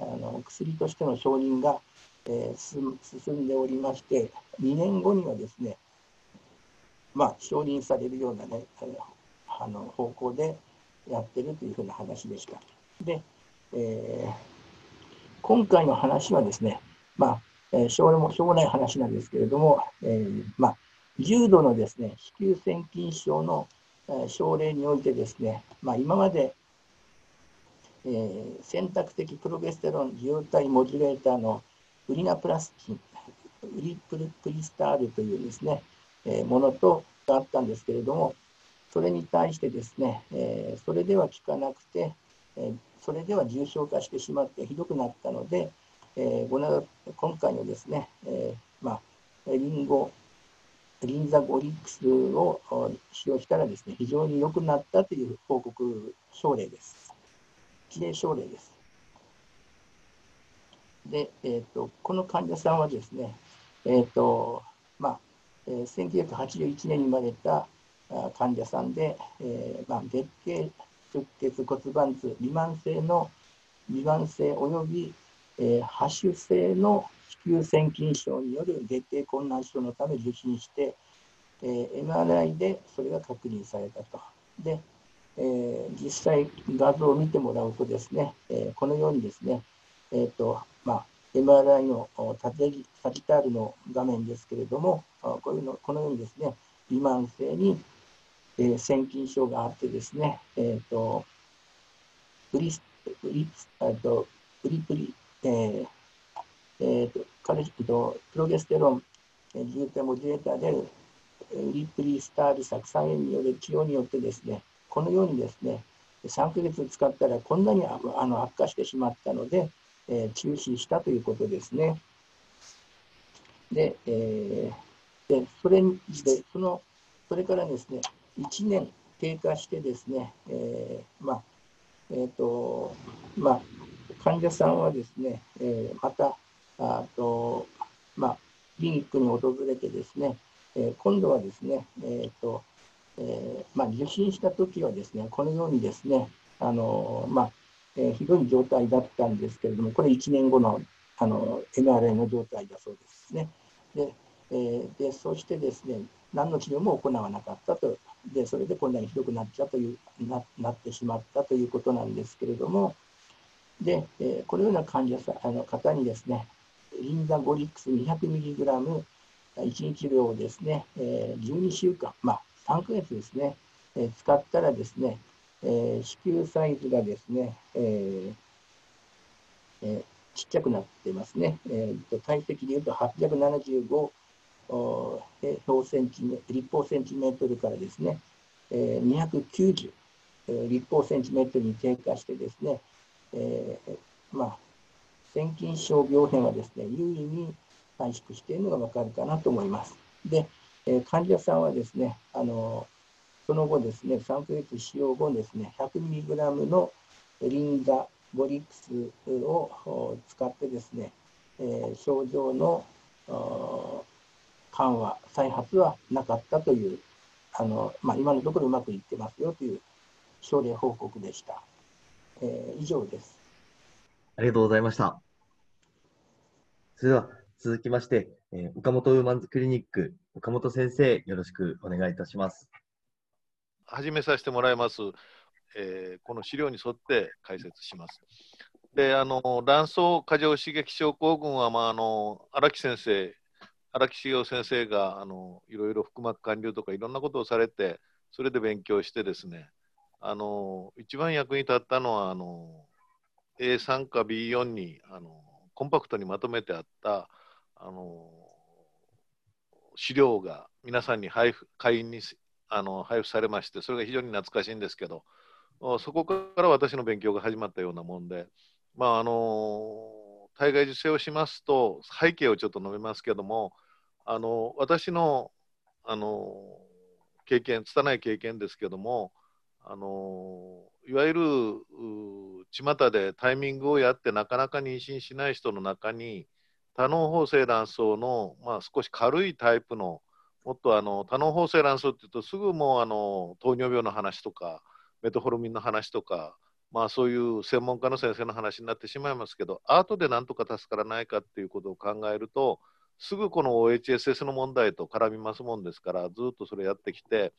D: あの薬としての承認が、えー、進んでおりまして、2年後にはですね、まあ、承認されるようなね、あの方向でやってるというふうな話でした。で、えー、今回の話はですね、まあ、えー、しょうもしょうもない話なんですけれども、えー、まあ、重度のですね、子宮腺筋症の、えー、症例においてですね、まあ、今まで、えー、選択的プロゲステロン受容体モジュレーターのウリナプラスチン、ウリプルクリスタールというですね、え、ものとあったんですけれども、それに対してですね、え、それでは効かなくて、え、それでは重症化してしまってひどくなったので、えー、今回のですね、えー、まあ、リンゴ、リンザゴリックスを使用したらですね、非常に良くなったという報告症例です。事例症例です。で、えーと、この患者さんはですね、えーとまあえー、1981年に生まれた患者さんで、えーまあ、月経出血骨盤痛未満性の未満性及びえー、ハ種性の子宮腺筋症による月経困難症のため受診して、えー、MRI でそれが確認されたと。で、えー、実際画像を見てもらうとですね、えー、このようにですね、えーとまあ、MRI の縦サジタールの画面ですけれども、こういうのこのようにですね、微慢性に、えー、腺筋症があってですね、えーと、プリプリとプリプリえーえーと、カルシとプロゲステロン、えー、重点モジュレーターであるリプリスタール酢酸塩による治療によってですね、このようにですね、3ヶ月使ったらこんなにあの悪化してしまったので、えー、中止したということですね。で、えー、でそれでそのそれからですね、1年経過してですね、えー、まあ、えっ、ー、と、まあ、患者さんはですね、えー、またあと、まあ、クリニックに訪れてですね、えー、今度はですね、えーとえーまあ、受診した時はですね、このようにですね、あのまあえー、ひどい状態だったんですけれども、これ1年後のあの MRI の状態だそうですね。でえー、でそしてですね、何の治療も行わなかったと、でそれでこんなにひどくなっちゃというななってしまったということなんですけれども、で、えー、このような患者さんあの方にですね、リンザゴリックス 200mg、1日量をですね、えー、12週間、まあ、3ヶ月ですね、えー、使ったらですね、えー、子宮サイズがですね、えーえー、ちっちゃくなってますね。えー、体積でいうと875平方センチメ立方センチメートルからですね、えー、290立方センチメートルに低下してですね、えー、まあ、腺筋症病変はですね、優位に短縮しているのがわかるかなと思います。で、えー、患者さんはですね、あのその後ですね、3ヶ月使用後ですね、100mg のリンザボリックスを使ってですね、えー、症状の緩和、再発はなかったという、あのまあ、今のところうまくいってますよという症例報告でした。えー、以上です。
A: ありがとうございました。それでは続きまして、えー、岡本ウーマンズクリニック、岡本先生、よろしくお願いいたします。
E: 始めさせてもらいます。えー、この資料に沿って解説します。で、あの卵巣過剰刺激症候群は、まあ、あの荒木先生、荒木茂雄先生があのいろいろ腹膜管理とかいろんなことをされて、それで勉強してですね、あの一番役に立ったのはあの A3 か B4 にあのコンパクトにまとめてあったあの資料が皆さんに配布会員にあの配布されましてそれが非常に懐かしいんですけどそこから私の勉強が始まったようなもんで、まあ、あの体外受精をしますと背景をちょっと述べますけどもあの私のあの経験拙い経験ですけどもあのいわゆる巷でタイミングをやってなかなか妊娠しない人の中に多脳包性卵巣の、まあ、少し軽いタイプのもっとあの多脳包性卵巣っていうとすぐもうあの糖尿病の話とかメトホルミンの話とか、まあ、そういう専門家の先生の話になってしまいますけどアートでなんとか助からないかっていうことを考えるとすぐこの OHSS の問題と絡みますもんですからずっとそれやってきて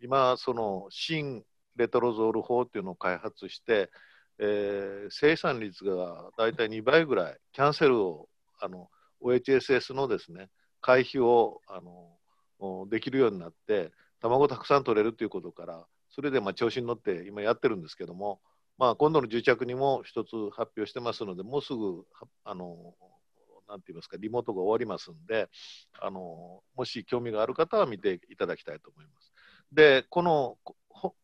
E: 今その新レトロゾール法っていうのを開発して、えー、生産率が大体2倍ぐらいキャンセルをあの OHSS のですね回避をあのできるようになって卵たくさん取れるということからそれでまあ調子に乗って今やってるんですけども、まあ、今度の癒着にも一つ発表してますのでもうすぐあのなんて言いますかリモートが終わりますんであのもし興味がある方は見ていただきたいと思います。でこの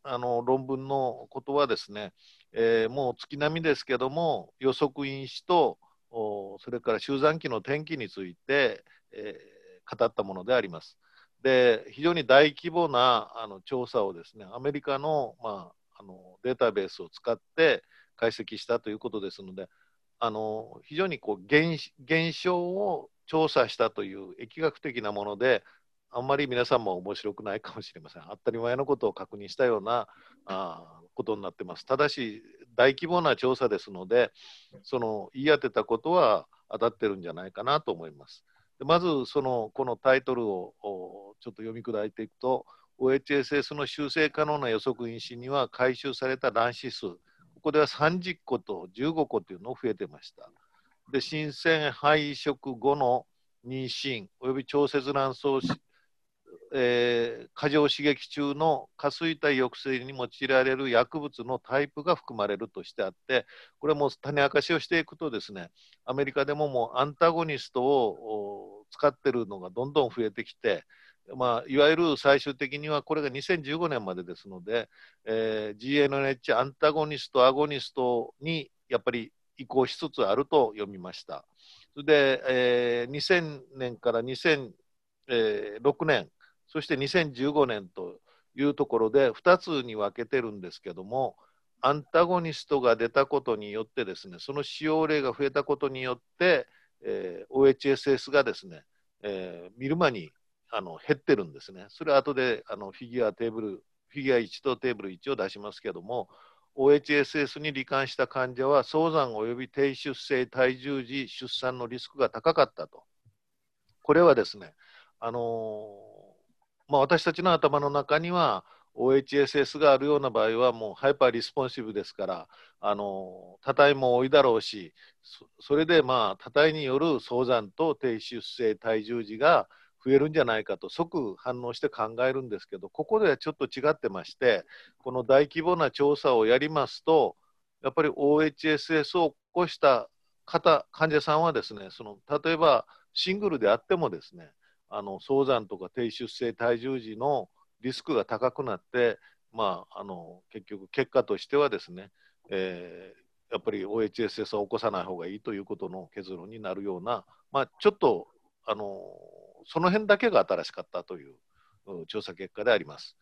E: あの論文のことはですね、えー、もう月並みですけども予測因子とおそれから集団期の天気について、えー、語ったものであります。で非常に大規模なあの調査をですねアメリカの,、まあ、あのデータベースを使って解析したということですのであの非常にこう現現象を調査したという疫学的なものであんまり皆さんも面白くないかもしれません。当たり前のことを確認したようなあことになってます。ただし、大規模な調査ですので、その言い当てたことは当たってるんじゃないかなと思います。でまず、そのこのタイトルをちょっと読み砕いていくと、OHSS の修正可能な予測因子には回収された卵子数、ここでは30個と15個というのを増えてました。で、新鮮配色後の妊娠および調節卵巣えー、過剰刺激中の下垂体抑制に用いられる薬物のタイプが含まれるとしてあってこれも種明かしをしていくとですねアメリカでももうアンタゴニストを使ってるのがどんどん増えてきて、まあ、いわゆる最終的にはこれが2015年までですので、えー、GNH アンタゴニストアゴニストにやっぱり移行しつつあると読みました。それで、えー、2000年から2006年そして2015年というところで2つに分けてるんですけどもアンタゴニストが出たことによってですねその使用例が増えたことによって、えー、OHSS がですね、えー、見る間にあの減ってるんですね。それは後であのフィギュアテーブルフィギュア1とテーブル1を出しますけども OHSS に罹患した患者は早産及び低出生体重時出産のリスクが高かったと。これはですね、あのまあ、私たちの頭の中には OHSS があるような場合はもう hyper responsive ですからあの多体も多いだろうしそれでまあ多体による早産と低出生体重児が増えるんじゃないかと即反応して考えるんですけどここではちょっと違ってましてこの大規模な調査をやりますとやっぱり OHSS を起こした方患者さんはですねその例えばシングルであってもですねあの早産とか低出生体重時のリスクが高くなって、まあ、あの結局結果としてはですね、えー、やっぱり OHSS は起こさない方がいいということの結論になるような、まあ、ちょっとあのその辺だけが新しかったという調査結果であります。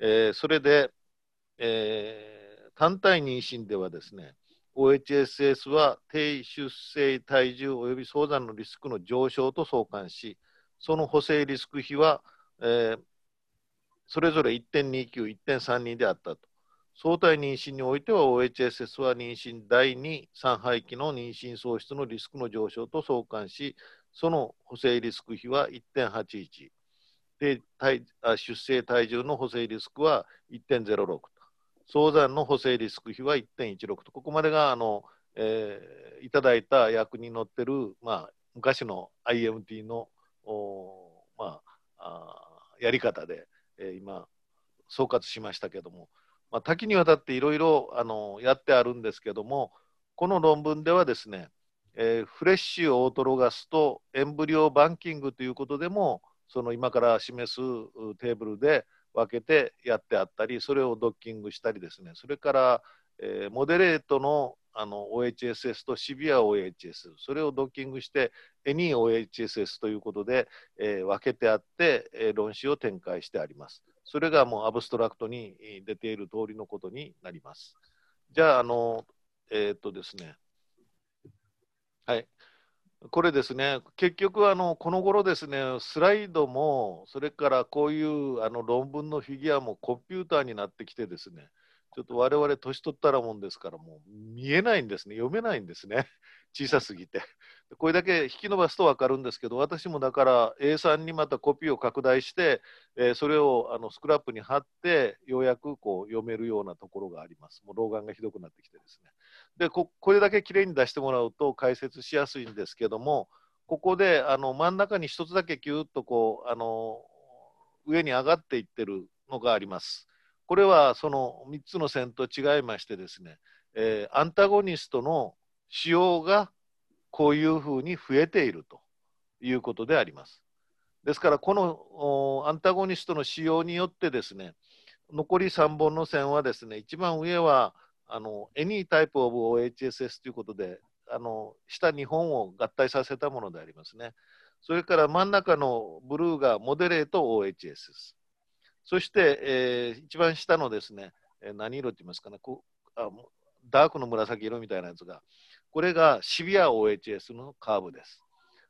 E: えー、それで、えー、単体妊娠ではですね OHSS は低出生体重及び早産のリスクの上昇と相関しその補正リスク比は、えー、それぞれ1.29、1.32であったと。相対妊娠においては OHSS は妊娠第2、3廃棄の妊娠喪失のリスクの上昇と相関し、その補正リスク比は1.81。で体出生体重の補正リスクは1.06と早産の補正リスク比は1.16と、ここまでがあの、えー、いただいた役に載ってる、まあ、昔の IMT のおまあ、やり方で、えー、今、総括しましたけども、まあ、多岐にわたっていろいろやってあるんですけども、この論文ではですね、えー、フレッシュオートロガスとエンブリオバンキングということでも、その今から示すテーブルで分けてやってあったり、それをドッキングしたりですね、それから、えー、 moderate のあの OHSS とシビア OHS、それをドッキングして、 any OHSS ということで、えー、分けてあって、えー、論旨を展開してあります。それがもうアブストラクトに出ている通りのことになります。じゃあ、あの、えー、っとですね、はい。これですね、結局あの、この頃ですね、スライドも、それからこういうあの論文のフィギュアもコンピューターになってきてですね、ちょっと我々年取ったらもんですから、もう見えないんですね、読めないんですね、小さすぎて。これだけ引き伸ばすと分かるんですけど、私もだから A3 にまたコピーを拡大して、えー、それをあのスクラップに貼って、ようやくこう読めるようなところがあります。もう老眼がひどくなってきてですね。でここれだけきれいに出してもらうと解説しやすいんですけども、ここであの真ん中に1つだけキューッとこうあの上に上がっていってるのがあります。これはその3つの線と違いましてですね、えー、アンタゴニストの使用がこういうふうに増えているということであります。ですから、このアンタゴニストの使用によってですね、残り3本の線はですね、一番上はあの Any type of OHSS ということで、あの下2本を合体させたものでありますね。それから真ん中のブルーがモデレート OHS そして、えー、一番下のですね、え何色って言いますかねこあ、ダークの紫色みたいなやつが、これがシビア OHS のカーブです。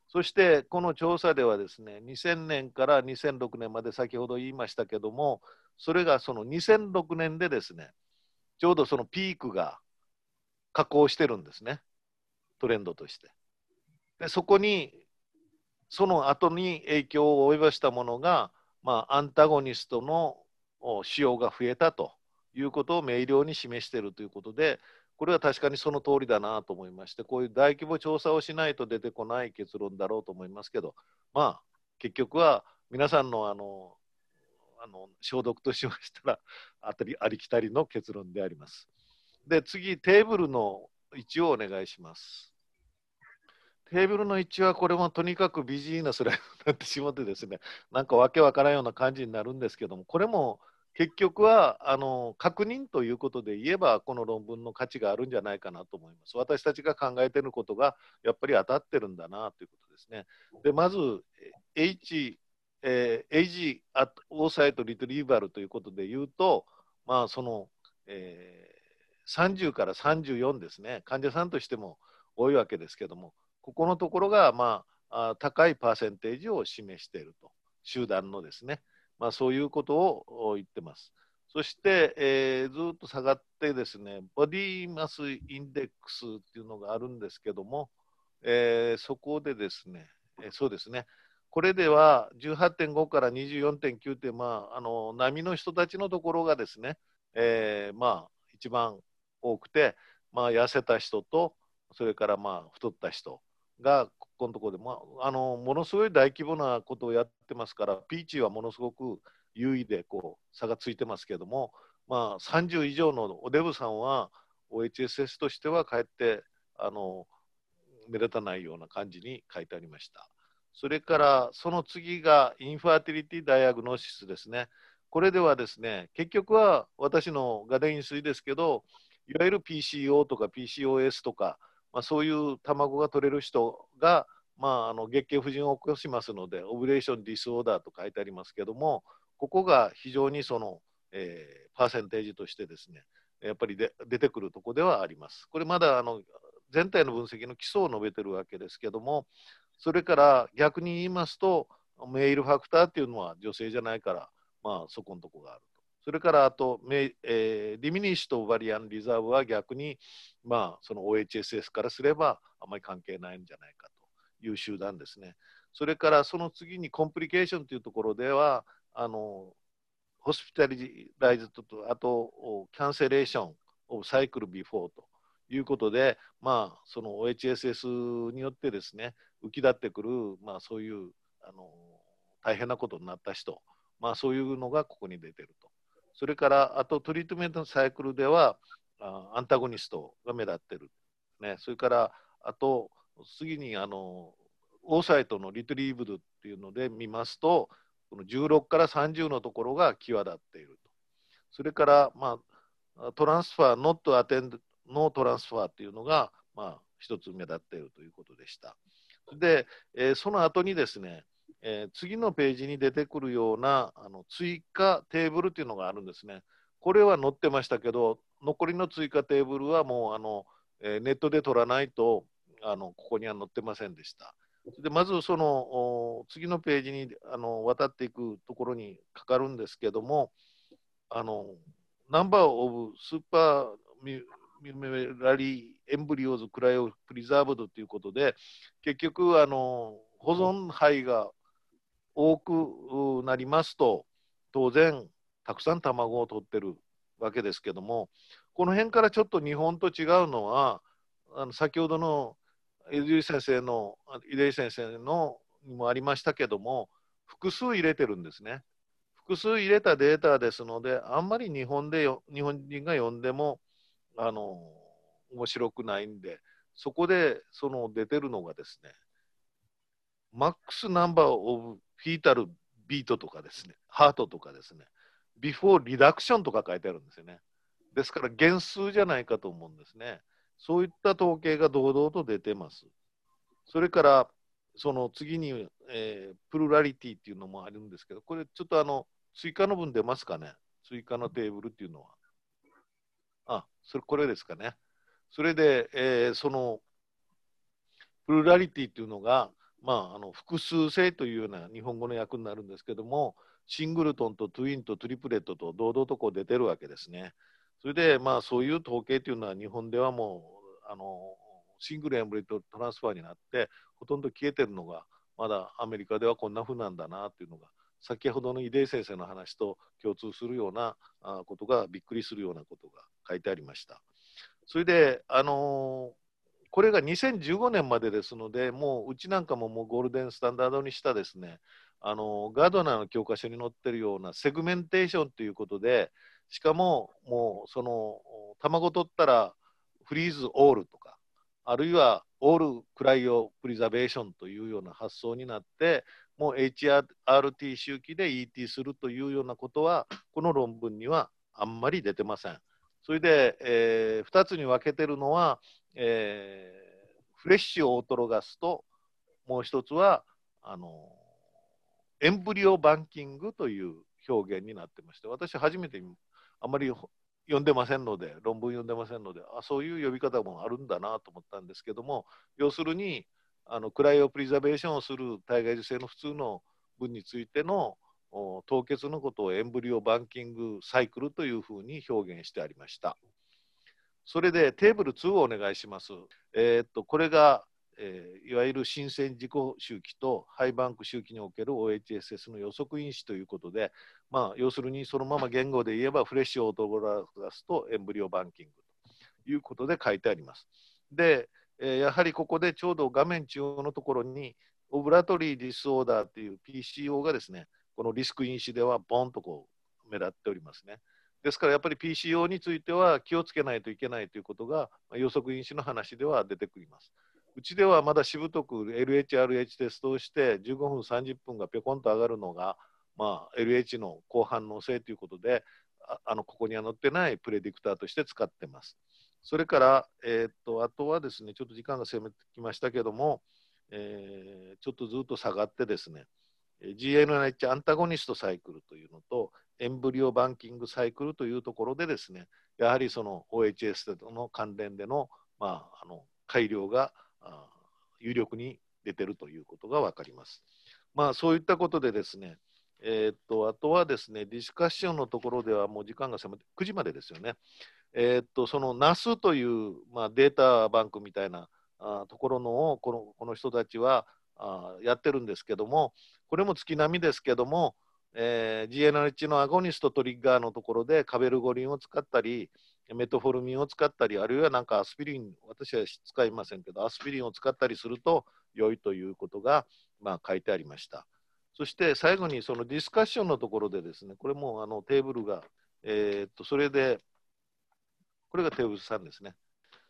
E: そして、この調査ではですね、2000年から2006年まで先ほど言いましたけども、それがその2006年でですね、ちょうどそのピークが下降してるんですね、トレンドとして。で、そこに、その後に影響を及ぼしたものが、まあ、アンタゴニストの使用が増えたということを明瞭に示しているということで、これは確かにその通りだなと思いまして、こういう大規模調査をしないと出てこない結論だろうと思いますけど、まあ、結局は皆さんのあのあの消毒としましたらあたりありきたりの結論であります。で、次、テーブルの位置をお願いします。テーブルの位置はこれもとにかくビジーなスライドになってしまってですね、なんかわけわからんような感じになるんですけども、これも結局はあの確認ということで言えば、この論文の価値があるんじゃないかなと思います。私たちが考えていることがやっぱり当たってるんだなということですね。で、まず、H、えー、AG、オーサイトリトリーバルということで言うと、まあ、その、えー、30から34ですね、患者さんとしても多いわけですけども、ここのところが、まあ、高いパーセンテージを示していると、集団のですね、まあ、そういうことを言ってます。そして、えー、ずっと下がってですね、ボディマスインデックスっていうのがあるんですけども、えー、そこでですね、えー、そうですね、これでは18.5から24.9って、まあ、あの波の人たちのところがですね、えー、まあ、一番多くて、まあ、痩せた人と、それからまあ太った人、がここのところで、まあ、あのものすごい大規模なことをやってますから、ピーチはものすごく優位でこう差がついてますけども、まあ、30以上のおデブさんは OHSS としてはかえってあの目立たないような感じに書いてありました。それからその次が infertility diagnosis ですね。これではですね、結局は私の我田引水ですけど、いわゆる PCO とか PCOS とか、まあ、そういう卵が取れる人が、まあ、あの月経不順を起こしますので、 ovulation disorder と書いてありますけども、ここが非常にその、えー、パーセンテージとしてですね、やっぱりで出てくるとこではあります。これまだあの全体の分析の基礎を述べてるわけですけども、それから逆に言いますと、 male factor っていうのは女性じゃないから、まあ、そこのとこがある。それからあと、えー、 diminished ovarian reserve は逆に、まあ、その OHSS からすればあまり関係ないんじゃないかという集団ですね。それからその次に complication というところでは、あの hospitalized と、あと、 cancellation of cycle before ということで、まあ、その OHSS によってですね、浮き立ってくる、まあ、そういうあの大変なことになった人、まあ、そういうのがここに出てると。それから、あと treatment のサイクルでは、アンタゴニストが目立ってる。ね、それから、あと、次にあのoocyte の retrieved っていうので見ますと、この16から30のところが際立っていると。それから、まあ、 transfer、not attempted、no transfer っていうのが、まあ、一つ目立っているということでした。で、えー、その後にですね、えー、次のページに出てくるようなあの追加テーブルっていうのがあるんですね。これは載ってましたけど、残りの追加テーブルはもうあの、えー、ネットで取らないとあのここには載ってませんでした。でまずその次のページにあの渡っていくところにかかるんですけども、あのナンバーオブスーパーミュラリーエンブリオーズクライオプリザーブドということで、結局あの保存胚が多くなりますと、当然たくさん卵を取ってるわけですけども、この辺からちょっと日本と違うのは、あの先ほどの井先生の井出先生のにもありましたけども複数入れてるんですね。複数入れたデータですのであんまり日本で日本人が読んでもあの面白くないんでそこでその出てるのがですねマックスナンバーオブフィータルビートとかですねハートとかですねビフォーリダクションとか書いてあるんですよねですから原数じゃないかと思うんですねそういった統計が堂々と出てます。それから、その次に、えー、プルラリティっていうのもあるんですけど、これちょっとあの、追加の分出ますかね？追加のテーブルっていうのは。あ、それ、これですかね。それで、えー、その、プルラリティっていうのが、まあ、あの複数性というような日本語の訳になるんですけども、シングルトンとトゥインとトリプレットと堂々とこう出てるわけですね。それで、まあ、そういう統計というのは日本ではもうあのシングルエンブリッドトランスファーになってほとんど消えてるのがまだアメリカではこんな風なんだなっていうのが先ほどの井出先生の話と共通するようなことがびっくりするようなことが書いてありました。それで、あの、これが2015年までですので、もううちなんかももうゴールデンスタンダードにしたですね、あの、ガードナーの教科書に載っているようなセグメンテーションということで、しかも、もうその卵取ったらフリーズオールとか、あるいはオールクライオプリザベーションというような発想になって、もう HRT 周期で ET するというようなことは、この論文にはあんまり出てません。それで、えー、2つに分けてるのは、えー、フレッシュオートロガスと、もう一つは、あのエンブリオバンキングという表現になってまして、私初めてあまり読んでませんので、論文読んでませんので、あそういう呼び方もあるんだなと思ったんですけども、要するに、あのクライオプリザベーションをする体外受精の普通の分についての凍結のことをエンブリオバンキングサイクルというふうに表現してありました。それでテーブル2をお願いします。えー、っとこれがえー、いわゆる新鮮自己周期とハイバンク周期における OHSS の予測因子ということで、まあ、要するにそのまま言語で言えばフレッシュオートグラスとエンブリオバンキングということで書いてあります。で、えー、やはりここでちょうど画面中央のところにovulatory disorder という PCO がですね、このリスク因子ではボンとこう目立っておりますね。ですからやっぱり PCO については気をつけないといけないということが予測因子の話では出てくります。うちではまだしぶとく LHRH テストをして15分30分がぴょこんと上がるのが、まあ、LH の高反応性ということでああのここには載ってない predictor として使ってます。それから、えー、っとあとはですねちょっと時間が迫ってきましたけども、えー、ちょっとずっと下がってですね GNH アンタゴニストサイクルというのとエンブリオバンキングサイクルというところでですねやはりその OHS との関連での,、まあ、あの改良が有力に出てるということが分かります。まあ、そういったことでですね、えー、っとあとはですね、ディスカッションのところではもう時間が迫って9時までですよね。えー、っとその NAS という、まあ、データバンクみたいなあところのをこのこの人たちはあやってるんですけども、これも月並みですけども、えー、GNRH のアゴニストトリッガーのところでカベルゴリンを使ったり、メトフォルミンを使ったり、あるいはなんかアスピリン、私は使いませんけど、アスピリンを使ったりすると良いということが、まあ、書いてありました。そして最後にそのディスカッションのところでですね、これもあのテーブルが、えー、っとそれで、これがテーブル3ですね。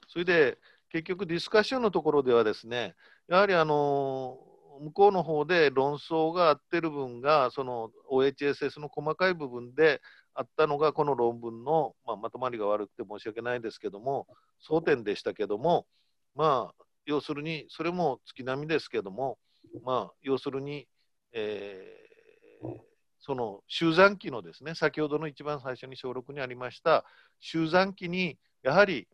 E: それで結局ディスカッションのところではですね、やはりあの向こうの方で論争があってる分が、その OHSS の細かい部分であったのが、この論文の、まあ、まとまりが悪くて申し訳ないですけども、争点でしたけども、まあ、要するに、それも月並みですけども、まあ、要するに、えー、その集団期のですね、先ほどの一番最初に小6にありました集団期にやはり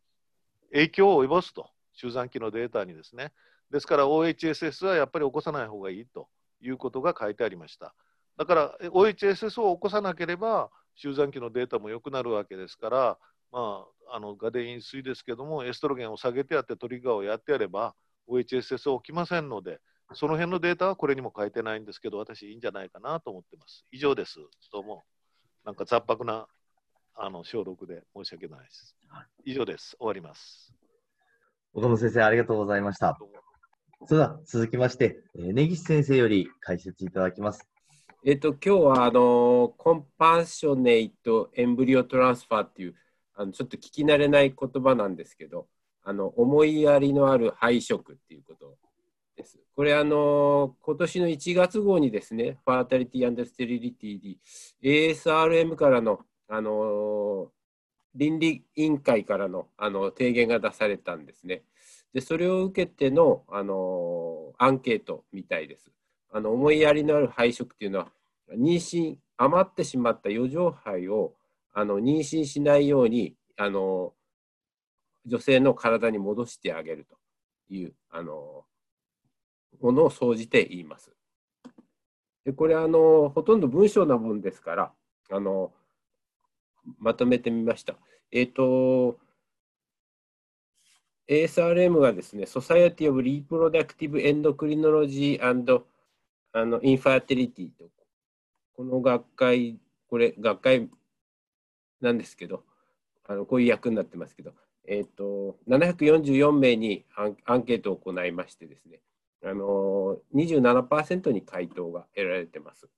E: 影響を及ぼすと、集団期のデータにですね。ですから OHSS はやっぱり起こさない方がいいということが書いてありました。だから OHSS を起こさなければ集団期のデータも良くなるわけですから、まあ、あのガデイン水ですけどもエストロゲンを下げてやってトリガーをやってやれば OHSS 起きませんのでその辺のデータはこれにも書いてないんですけど私いいんじゃないかなと思ってます。以上です。どうも。なんか雑白なあの小録で申し訳ないです。以上です。終わります。
A: 岡本先生ありがとうございましたそれでは続きまして、え、根岸先生より解説いただきます。
F: えっと、今日はあのコンパッショネイトエンブリオトランスファーっていうあのちょっと聞き慣れない言葉なんですけどあの思いやりのある配色っていうことです。これあの今年の1月号にですねファータリティアンドステリリティで ASRM からのあの倫理委員会からのあの提言が出されたんですね。でそれを受けてのあのアンケートみたいです。あの思いやりのある配色っていうのは妊娠余ってしまった余剰胚をあの妊娠しないようにあの女性の体に戻してあげるというあのものを総じて言います。でこれあのほとんど文章な文ですからあのまとめてみました。えっ、ー、と ASRM がですね、Society of Reproductive Endocrinology and あの Infertility と、この学会、これ、学会なんですけど、あのこういう役になってますけど、えーと、744名にアンケートを行いましてですね、あの27%に回答が得られてます。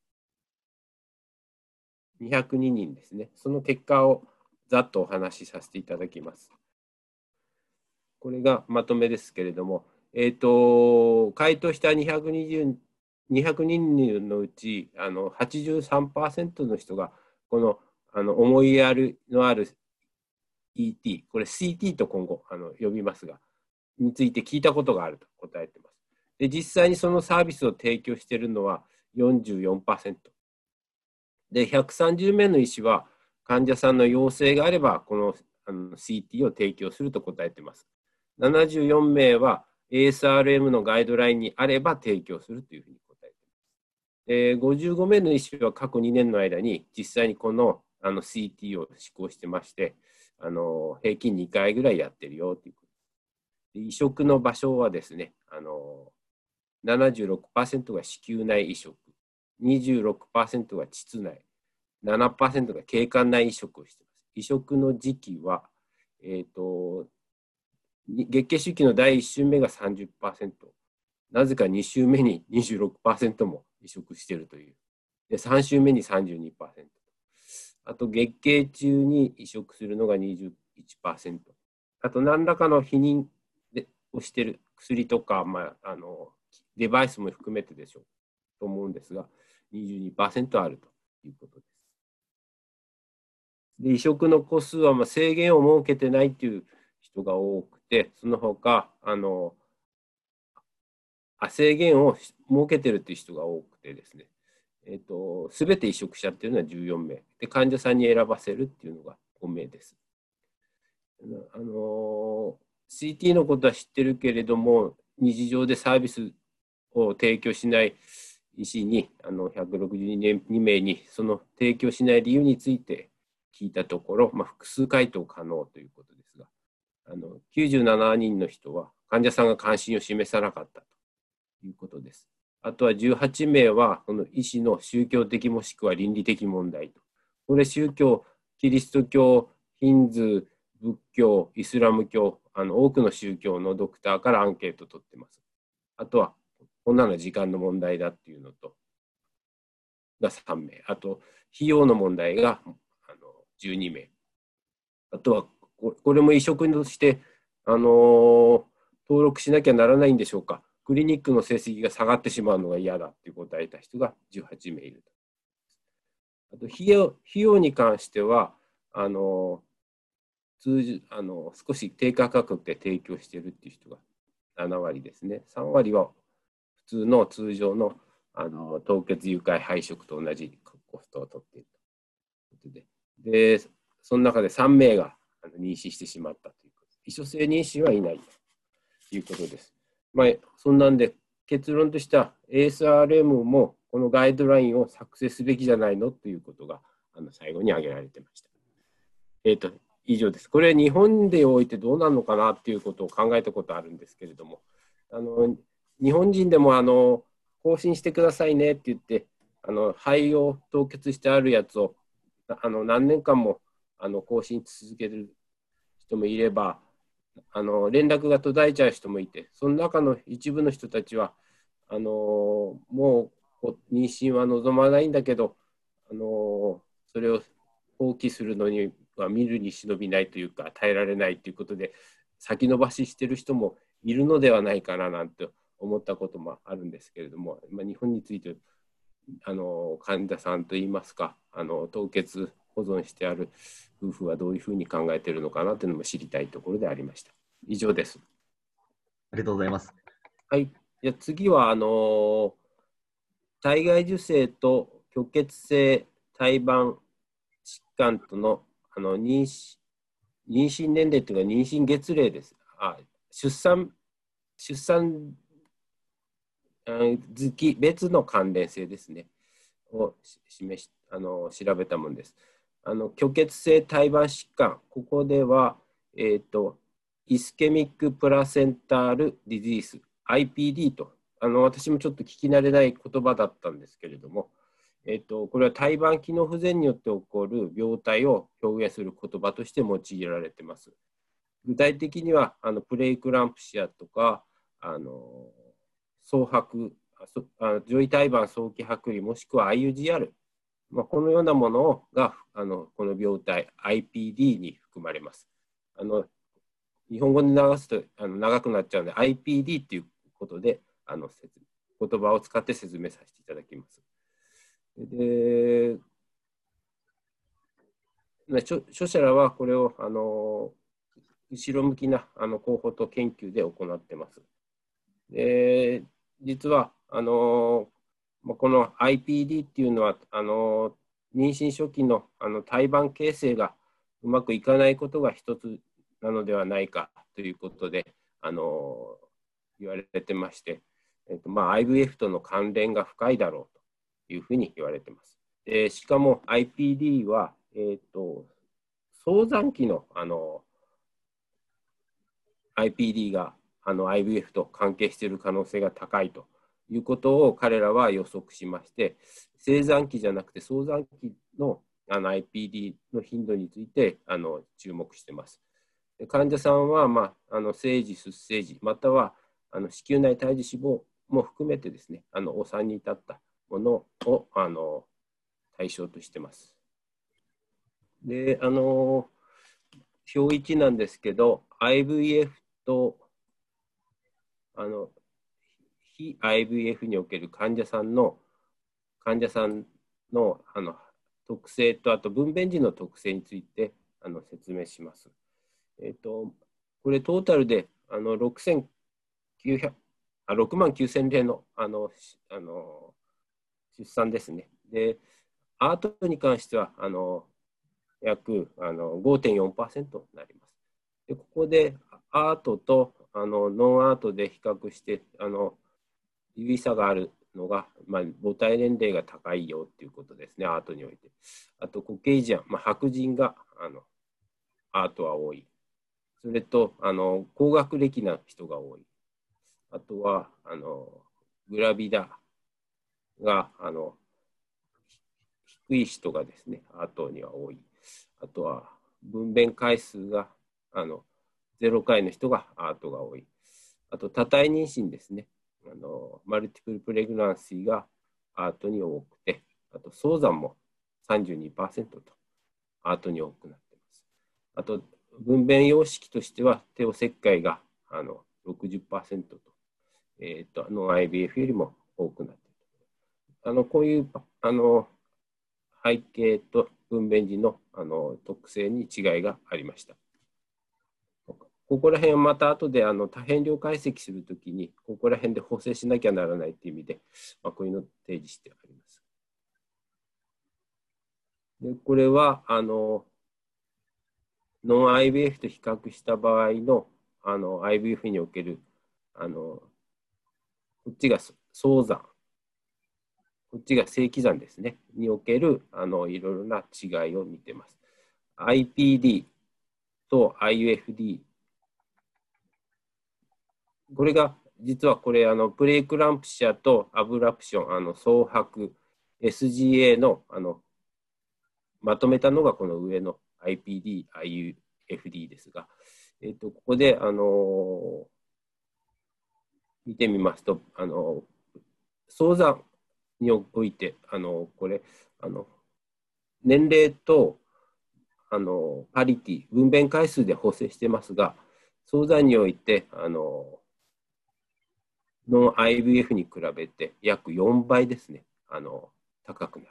F: 202人ですね。その結果をざっとお話しさせていただきます。これがまとめですけれども、えーと、回答した220 200人のうちあの83%の人がこのあの思いやりのある ET これ CT と今後あの呼びますがについて聞いたことがあると答えています。で実際にそのサービスを提供しているのは44%で130名の医師は患者さんの要請があればこのあの CT を提供すると答えています。74名は ASRM のガイドラインにあれば提供するというふうに答えています。えー、55名の医師は過去2年の間に実際にこのあの CT を施行してまして、あの平均2回ぐらいやってるよということで移植の場所はですね、あの76%が子宮内移植、26%が膣内、7%が経管内移植をしています。移植の時期は、えーと月経周期の第1週目が30%、なぜか2週目に26%も移植しているという。で、3週目に32%。あと、月経中に移植するのが21%。あと、何らかの避妊をしている薬とか、まあ、あのデバイスも含めてでしょうと思うんですが、22%あるということです。で移植の個数はまあ制限を設けてないという人が多く、その他、あの、制限を設けてるっていう人が多くてですね、えっ、ー、と、すべて移植者っていうのは14名。で、患者さんに選ばせるっていうのが5名です。あの、CT のことは知ってるけれども、日常でサービスを提供しない医師に、あの、162名にその提供しない理由について聞いたところ、まあ、複数回答可能ということで、あの97人の人は患者さんが関心を示さなかったということです。あとは18名は、この医師の宗教的もしくは倫理的問題と。これ、宗教、キリスト教、ヒンズー、仏教、イスラム教、あの多くの宗教のドクターからアンケート取ってます。あとは、こんなの時間の問題だっていうのと、が3名。あと、費用の問題があの12名。あとは、これも移植として、あのー、登録しなきゃならないんでしょうか。クリニックの成績が下がってしまうのが嫌だって答えた人が18名いると。あと費用費用に関しては、あの通じあの少し低価格で提供しているっていう人が7割ですね。3割は普通の通常のあの凍結誘拐配色と同じコストを取っているということで。で、その中で3名が妊娠してしまったということ。異所性妊娠はいないということです。まあ、そんなんで結論としては ASRM もこのガイドラインを作成すべきじゃないのということがあの最後に挙げられてました。えっ、ー、と、以上です。これ日本でおいてどうなのかなっていうことを考えたことあるんですけれども、あの日本人でもあの更新してくださいねって言って、あの肺を凍結してあるやつをあの何年間もあの更新続ける人もいれば、あの連絡が途絶えちゃう人もいて、その中の一部の人たちは、あのもう妊娠は望まないんだけど、あのそれを放棄するのには見るに忍びないというか、耐えられないということで、先延ばししてる人もいるのではないかななんて思ったこともあるんですけれども、まあ、日本についてあの患者さんといいますかあの凍結保存してある夫婦はどういうふうに考えているのかなというのも知りたいところでありました。以上です。
A: ありがとうございます。
F: はい。じゃ次は、あの体外受精と虚血性胎盤疾患とのあの妊娠妊娠年齢というか妊娠月齢です。あ出産出産月別の関連性ですね。を示しあの調べたものです。あの虚血性胎盤疾患、ここでは、えーと、イスケミックプラセンタールディジース、IPD とあの、私もちょっと聞き慣れない言葉だったんですけれども、えーと、これは胎盤機能不全によって起こる病態を表現する言葉として用いられています。具体的にはあのプレイクランプシアとかあの総白あ上位胎盤早期剥離もしくは IUGR まあ、このようなものがあのこの病態 IPD に含まれます。あの日本語で流すとあの長くなっちゃうので IPD っていうことであの言葉を使って説明させていただきます。で著著者らはこれをあの後ろ向きなあの候補と研究で行ってます。で実はあのこの IPD っていうのはあの妊娠初期のあの胎盤形成がうまくいかないことが一つなのではないかということであの言われてまして、えっとまあ、IVF との関連が深いだろうというふうに言われてます。でしかも IPD は、えっと、早産期のあの IPD があの IVF と関係している可能性が高いということを彼らは予測しまして、生産期じゃなくて早産期のあの IPD の頻度についてあの注目しています。患者さんは、まあ、あの生児、出生時、またはあの子宮内胎児死亡も含めてですね、あのお産に至ったものをあの対象としています。で、あの表1なんですけど、IVF とあの非 IVF における患者さんの患者さんのあの特性とあと分娩時の特性についてあの説明します。えっ、ー、とこれトータルであの6900あ6万9000例のあのあの出産ですね。で、アートに関してはあの約あの5.4%になります。でここでアートとあのノンアートで比較してあの有意差があるのが、まあ、母体年齢が高いよっていうことですね、アートにおいて。あと、コケイジアン、まあ、白人があのアートは多い。それと、あの高学歴な人が多い。あとは、あのグラビダ、があの低い人がですね、後には多い。あとは分娩回数があの0回の人がアートが多い。あと多体妊娠ですね。あのマルティプルプレグナンシーがアートに多くて、あと早産も32%とアートに多くなっています。あと分娩様式としては帝王切開があの60%と,、えーと、ノン IBF よりも多くなっている。あのこういうあの背景と分娩時のあの特性に違いがありました。ここら辺はまた後であの多変量解析するときに、ここら辺で補正しなきゃならないという意味で、まあ、こういうのを提示してあります。でこれはあのノン IBF と比較した場合のあの IBF におけるあのこっちが早産こっちが正規算ですね。におけるあのいろいろな違いを見てます。IPD と IUFD これが実はこれあのプレイクランプシアとアブラプションあの総白 SGA のあのまとめたのがこの上の IPD、IUFD ですが、えー、とここで、あの、見てみますと、あのー、早産において、あの、これ、あの年齢とあのパリティ、分娩回数で補正してますが、早産において、あのノン IVF に比べて約4倍ですね、あの高くなる。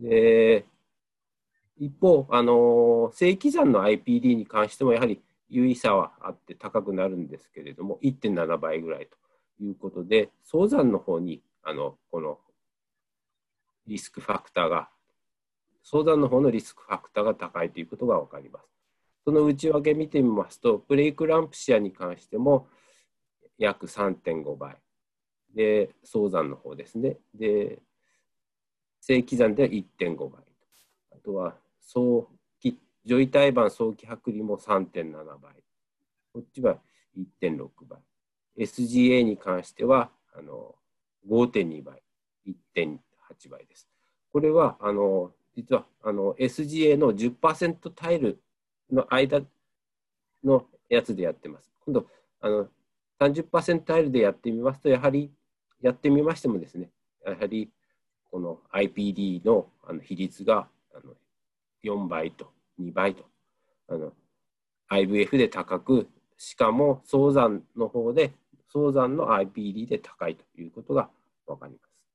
F: で、一方、あの正規算の IPD に関してもやはり有意差はあって高くなるんですけれども、1.7倍ぐらいということで、早産の方にあのこのリスクファクターが、早産の方のリスクファクターが高いということが分かります。その内訳見てみますと、プレイクランプシアに関しても約3.5倍。で、早産の方ですね。で、正規算では1.5倍。あとは早期、女医胎盤早期剥離も3.7倍。こっちは1.6倍。SGA に関してはあの5.2倍、1.8倍です。これはあの実はあの SGA の10%タイルの間のやつでやってます。今度あの30%タイルでやってみますと、やはりやってみましてもですね、やはりこの IPD のあの比率があの4倍と2倍とあの IVF で高くしかも早産の方で早産の IPD で高いということが分かります。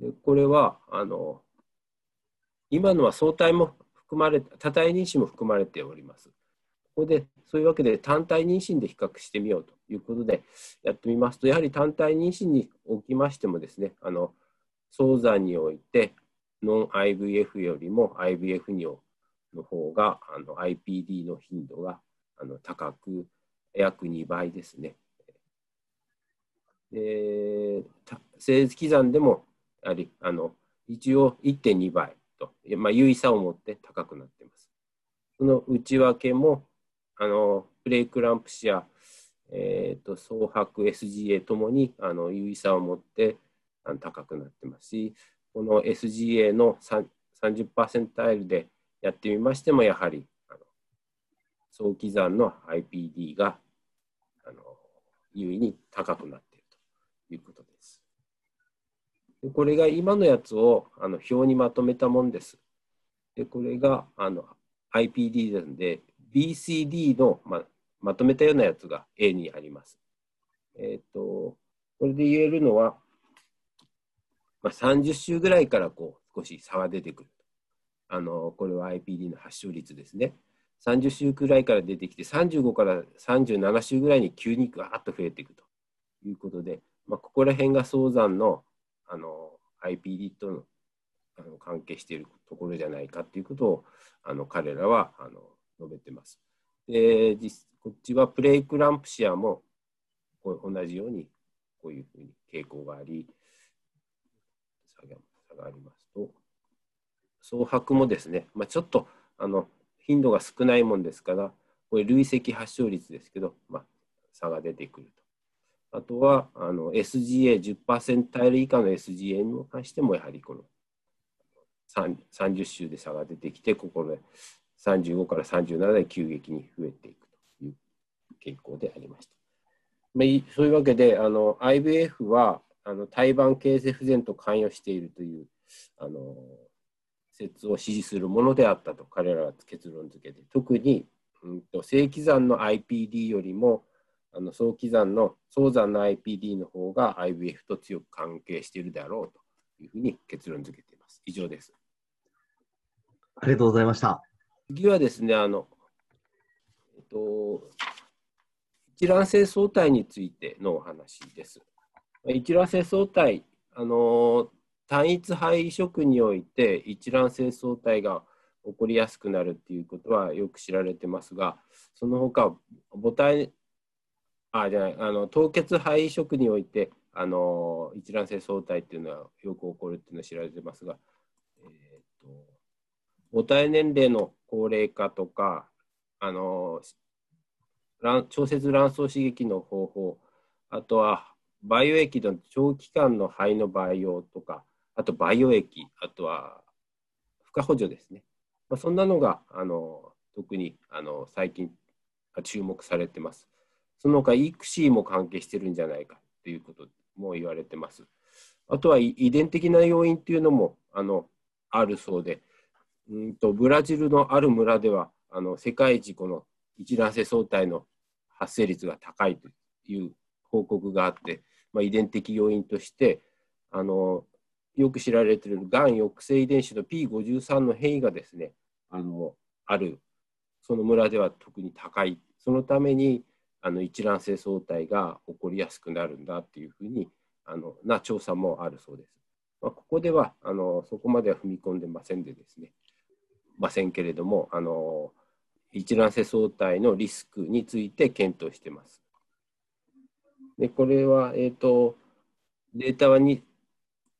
F: でこれはあの今のは相対も含まれ多体妊娠も含まれております。ここでそういうわけで単体妊娠で比較してみようということでやってみますとやはり単体妊娠におきましてもですねあの早産においてノン IVF よりも IVF 尿の方があの IPD の頻度があの高く約2倍ですね。で正規算でもやはりあの一応1.2倍と、まあ、優位さを持って高くなっています。その内訳もあのプレイクランプシア、えーと、総白 SGA ともにあの優位さを持ってあの高くなってますしこの SGA の30%タイルでやってみましても、やはりあの早期残の IPD があの優位に高くなっているということです。でこれが今のやつをあの表にまとめたものです。でこれがあの IPD なんで、BCD のままとめたようなやつが A にあります。えっ、ー、と、これで言えるのは、まあ、30週ぐらいからこう少し差が出てくる。あのこれは IPD の発症率ですね。30週くらいから出てきて、35から37週ぐらいに急にガーッと増えていくということで、まあ、ここら辺が早産のあの IPD とのあの関係しているところじゃないかということをあの彼らはあの述べてます。でこっちはプレイクランプシアもこう同じようにこういうふうに傾向があり、差がありますと、総白もですね、まあ、ちょっとあの頻度が少ないもんですから、これ累積発症率ですけど、まあ、差が出てくると。あとはあの SGA10% タイル以下の SGA に関してもやはりこの30週で差が出てきてここで35から37で急激に増えていくという傾向でありました。まあ、そういうわけで IVF はあの胎盤形成不全と関与しているというあの説を支持するものであったと彼らは結論付けて特に、うんと、正規算の IPD よりもあの早期算の早産の IPD の方が IVF と強く関係しているであろうというふうに結論付けています。以上です。
A: ありがとうございました。
F: 次はですね、あの、えっと、一卵性相対についてのお話です。一卵性相対、あの、単一肺移植において一卵性相対が起こりやすくなるっていうことはよく知られてますが、その他母体、あ、じゃない、あの、凍結肺移植において、あの、一卵性相対っていうのはよく起こるっていうのは知られてますが、母体年齢の高齢化とか、あの調節卵巣刺激の方法、あとは培養液の長期間の肺の培養とか、あと培養液、あとは負荷補助ですね。まあ、そんなのがあの特にあの最近注目されてます。その他、イクシーも関係してるんじゃないかということも言われてます。あとは遺伝的な要因というのもあのあるそうで、うんとブラジルのある村ではあの世界一この一卵性相対の発生率が高いという報告があって、まあ、遺伝的要因としてあのよく知られているがん抑制遺伝子の P53 の変異がですねあのあるその村では特に高いそのためにあの一卵性相対が起こりやすくなるんだっていうふうにあのな調査もあるそうです。まあ、ここではあのそこまでは踏み込んでませんでですねませんけれども、あの一卵性相対のリスクについて検討しています。でこれは、えーと、データはに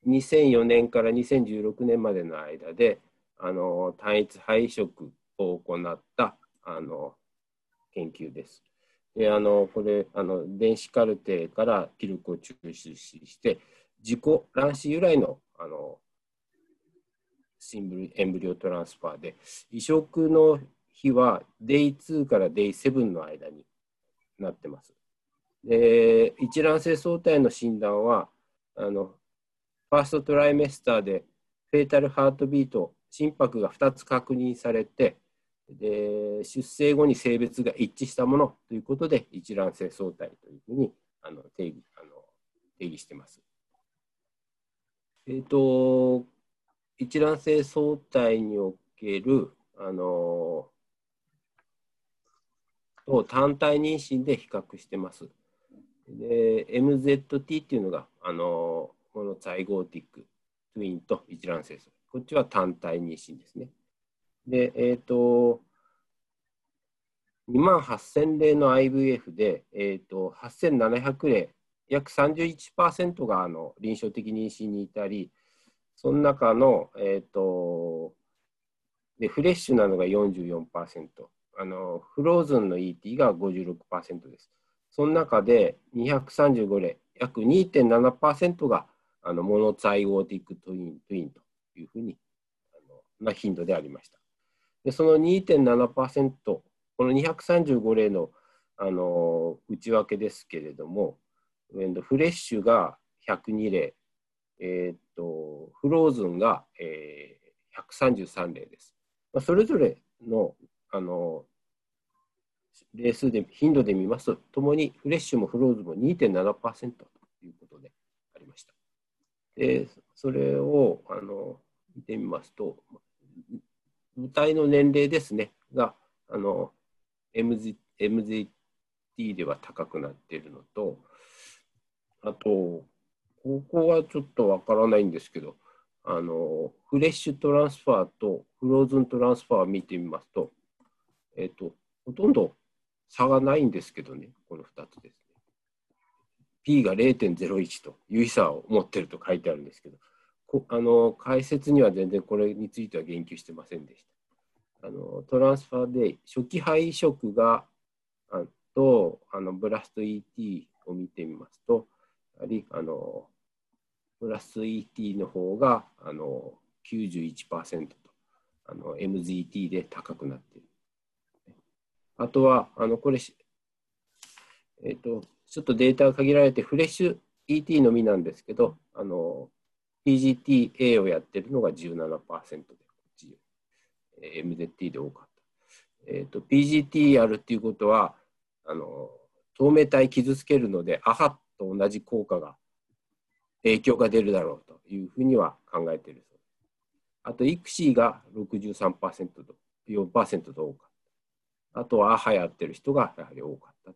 F: 2004年から2016年までの間であの単一肺移植を行ったあの研究です。であのこれあの電子カルテから記録を抽出して自己卵子由来のあのエンブリオトランスファーで、移植の日は Day2 から Day7 の間になってます。で一卵性相対の診断はあの、ファーストトライメスターでフェータルハートビート、心拍が2つ確認されて、で出生後に性別が一致したものということで一卵性相対というふうにあの定義あの定義してます。えっ、ー、と一卵性相対における、あのを単体妊娠で比較してます。で、MZT っていうのが、あのこのザイゴーティック、トゥインと一卵性相対こっちは単体妊娠ですね。で、えっ、ー、と、2万8000例の IVF で、えーと、8700例、約31%があの臨床的妊娠に至り、その中の、えっ、ー、と、で、フレッシュなのが44%、あの、フローズンの ET が56%です。その中で235例、約2.7%があの monozygotic twin twin というふうにあのな頻度でありました。でその2.7%、この235例のあの内訳ですけれども、フレッシュが102例、えー、っと frozen が、えー、133例です。まあ、それぞれのあの例数で頻度で見ますと、ともにフレッシュも frozen も2.7%ということでありました。でそれをあの見てみますと、母体の年齢ですね、があの MZ MZT では高くなっているのと、あと、ここはちょっとわからないんですけど、あのフレッシュトランスファーとフローズントランスファーを見てみますと、えっ、と、ほとんど差がないんですけどね、この2つですね。P が0.01と有意差を持ってると書いてあるんですけど、こあの解説には全然これについては言及してませんでした。あのトランスファーで初期肺移植があとあのブラスト ET を見てみますと、やはりあのプラス ET の方があの91%とあの MZT で高くなっている。あとは、あのこれ、えっ、ー、と、ちょっとデータが限られて、フレッシュ ET のみなんですけど、あの PGTA をやってるのが17%で、こっち、MZT で多かった。えっ、ー、と、PGT やるっていうことは、あの透明体傷つけるので、アハと同じ効果が、影響が出るだろうというふうには考えているそうです。あと、イクシーが63%と4%と多かった。あとはアハやってる人がやはり多かった。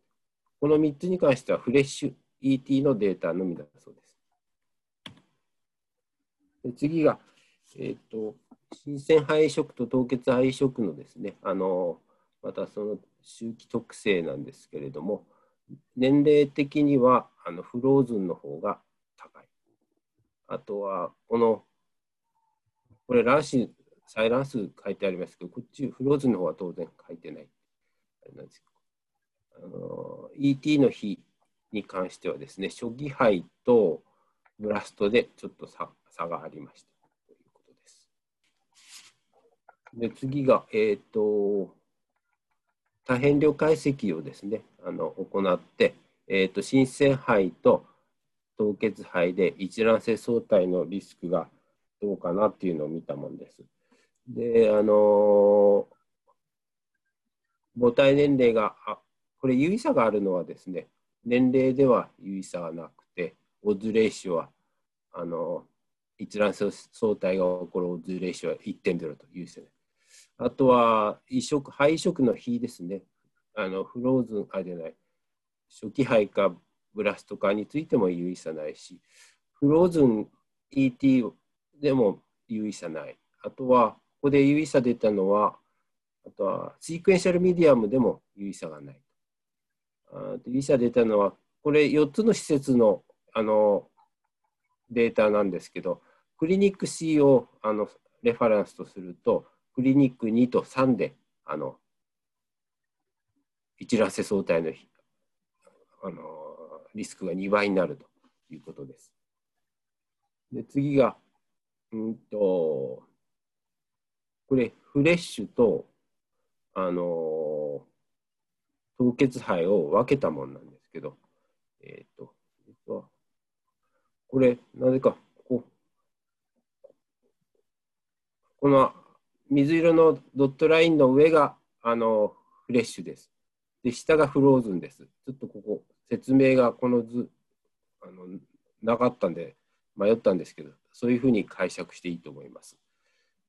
F: この3つに関してはフレッシュ ET のデータのみだそうです。で次が、えーと、新鮮肺移植と凍結肺移植のですね、あのまたその周期特性なんですけれども、年齢的にはあのフローズンの方が。あとは、この、これ卵子、採卵数書いてありますけど、こっちフローズンの方は当然書いてない。あれなんですあの ET の日に関してはですね、初期肺とブラストでちょっと差差がありましたということです。で次が、えっ、ー、と、多変量解析をですね、あの行って、えっ、ー、と、新鮮肺と凍結肺で一卵性相対のリスクがどうかなっていうのを見たもんです。で、あの母体年齢が、あこれ有意差があるのはですね、年齢では有意差がなくて、オズレーショは、あの一卵性相対が起こるオズレーショは1.0というですね。あとは移植、肺移植の比ですね。あの frozen、あ、じゃない、初期胚か blast かについても有意差ないし、 frozen ET でも有意差ない。あとは、ここで有意差出たのは、あとは sequential medium でも有意差がない。あ有意差出たのは、これ4つの施設のあのデータなんですけど、クリニック C をあの reference とすると、クリニック2と3で、あの、一卵性相対のあのリスクが2倍になるということです。で次が、うんと、これ、フレッシュと、あの、凍結肺を分けたものなんですけど、えっ、ー、と、実は、これ、なぜか、ここ、この水色のドットラインの上があのフレッシュです。で、下がフローズンです。ちょっとここ、説明がこの図、あのなかったんで迷ったんですけど、そういうふうに解釈していいと思います。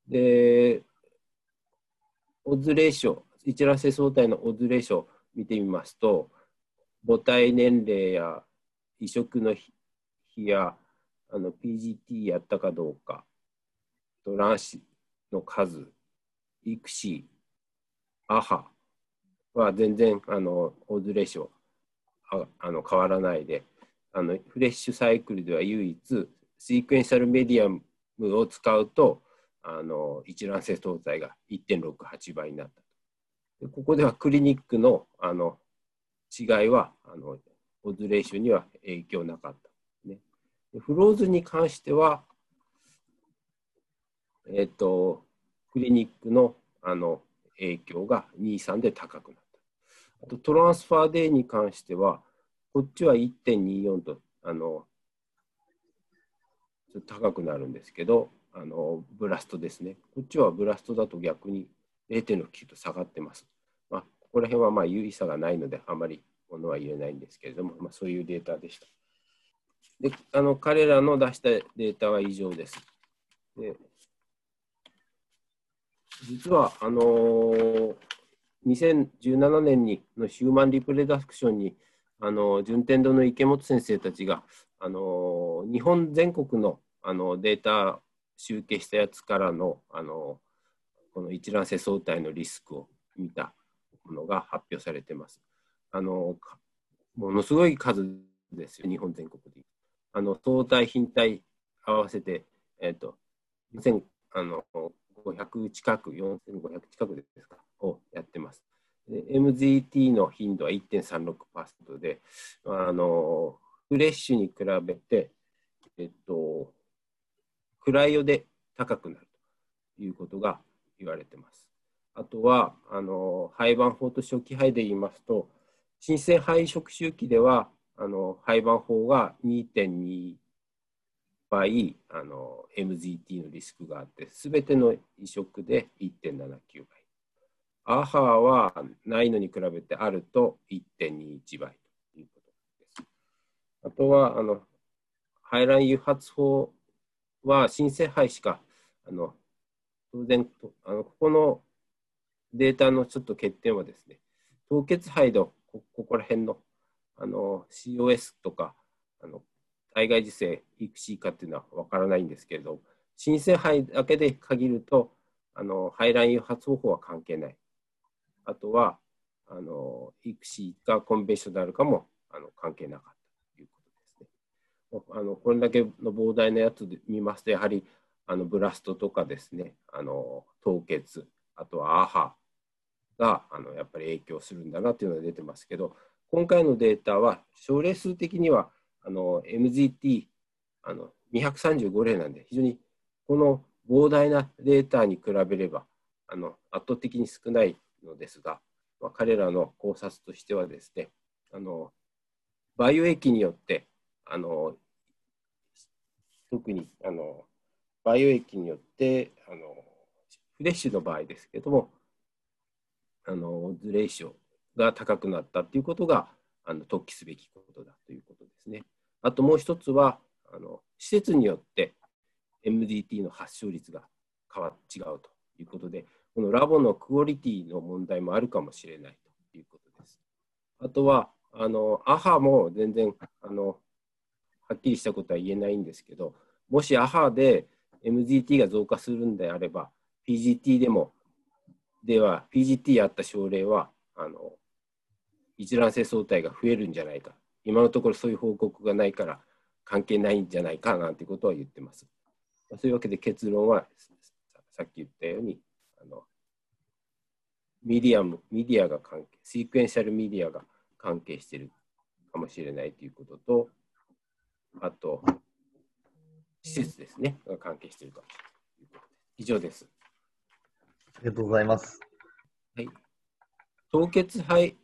F: で、オズレーション、一卵性相対のオズレーション見てみますと、母体年齢や移植の日やあの PGT やったかどうか、卵子の数、育児、アハは全然あのオズレーションあの変わらないであのフレッシュサイクルでは唯一シークエンシャルメディアムを使うとあの一卵性相対が1.68倍になったでここではクリニックのあの違いはあのオズレーションには影響なかった、ね、フローズに関してはえ、ー、と、クリニックのあの影響が2、3で高くなった。あと、トランスファーデーに関しては、こっちは1.24と、あの、ちょっと高くなるんですけど、あの、ブラストですね。こっちはブラストだと逆に0.69と下がってます。まあ、ここら辺はまあ有意差がないので、あまりものは言えないんですけれども、まあ、そういうデータでした。で、あの、彼らの出したデータは以上です。で実は、あのー、2017年にのヒューマンリプレダクションに、あの、順天堂の池本先生たちが、あの、日本全国のあのデータ集計したやつからの、あのこの一卵性相対のリスクを見たものが発表されてます。あのものすごい数ですよ、日本全国で。あの相対、品体合わせて、えーと、あの500近く、4500近くですか、をやってます。MZT の頻度は1.36%で、あのフレッシュに比べて、えっと、クライオで高くなるということが言われてます。あとは、あの廃盤法と初期肺で言いますと、新鮮肺色周期では、あの廃盤法が2.2倍あの MZT のリスクがあって、すべての移植で1.79倍。アハはないのに比べてあると1.21倍ということです。あとは、あの排卵誘発法は新生肺しか、あの当然あの、ここのデータのちょっと欠点はですね、凍結肺のここら辺のあの COS とか、あの体外受精、育児かっていうのは分からないんですけれど、新生肺だけで限ると、あの排卵誘発方法は関係ない。あとは、あの育児かコンベンショナルかもあの関係なかったということですね。あのこれだけの膨大なやつで見ますと、やはりあのブラストとかですね、あの凍結、あとはアハがあのやっぱり影響するんだなというのが出てますけど、今回のデータは症例数的にはあの MZT あの235例なんで、非常にこの膨大なデータに比べればあの圧倒的に少ないのですが、まあ、彼らの考察としてはですね、あのバイオ液によってあの特にあのバイオ液によってあのフレッシュの場合ですけれどもあのズレーションが高くなったということがあの突起すべきことだということですね。あともう一つはあの施設によって MDT の発症率が変わ違うということでこのラボのクオリティの問題もあるかもしれないということです。あとはあのアハも全然あのはっきりしたことは言えないんですけどもしアハで MDT が増加するんであれば PGT でもでは PGT やった症例はあの一卵性双胎が増えるんじゃないか今のところそういう報告がないから関係ないんじゃないかなんてことは言ってます。そういうわけで結論はさっき言ったようにあの medium media が関係 sequential media が関係しているかもしれないということとあと施設ですねが関係しているかということです。以上です。
A: ありがとうございます。
F: はい。凍結肺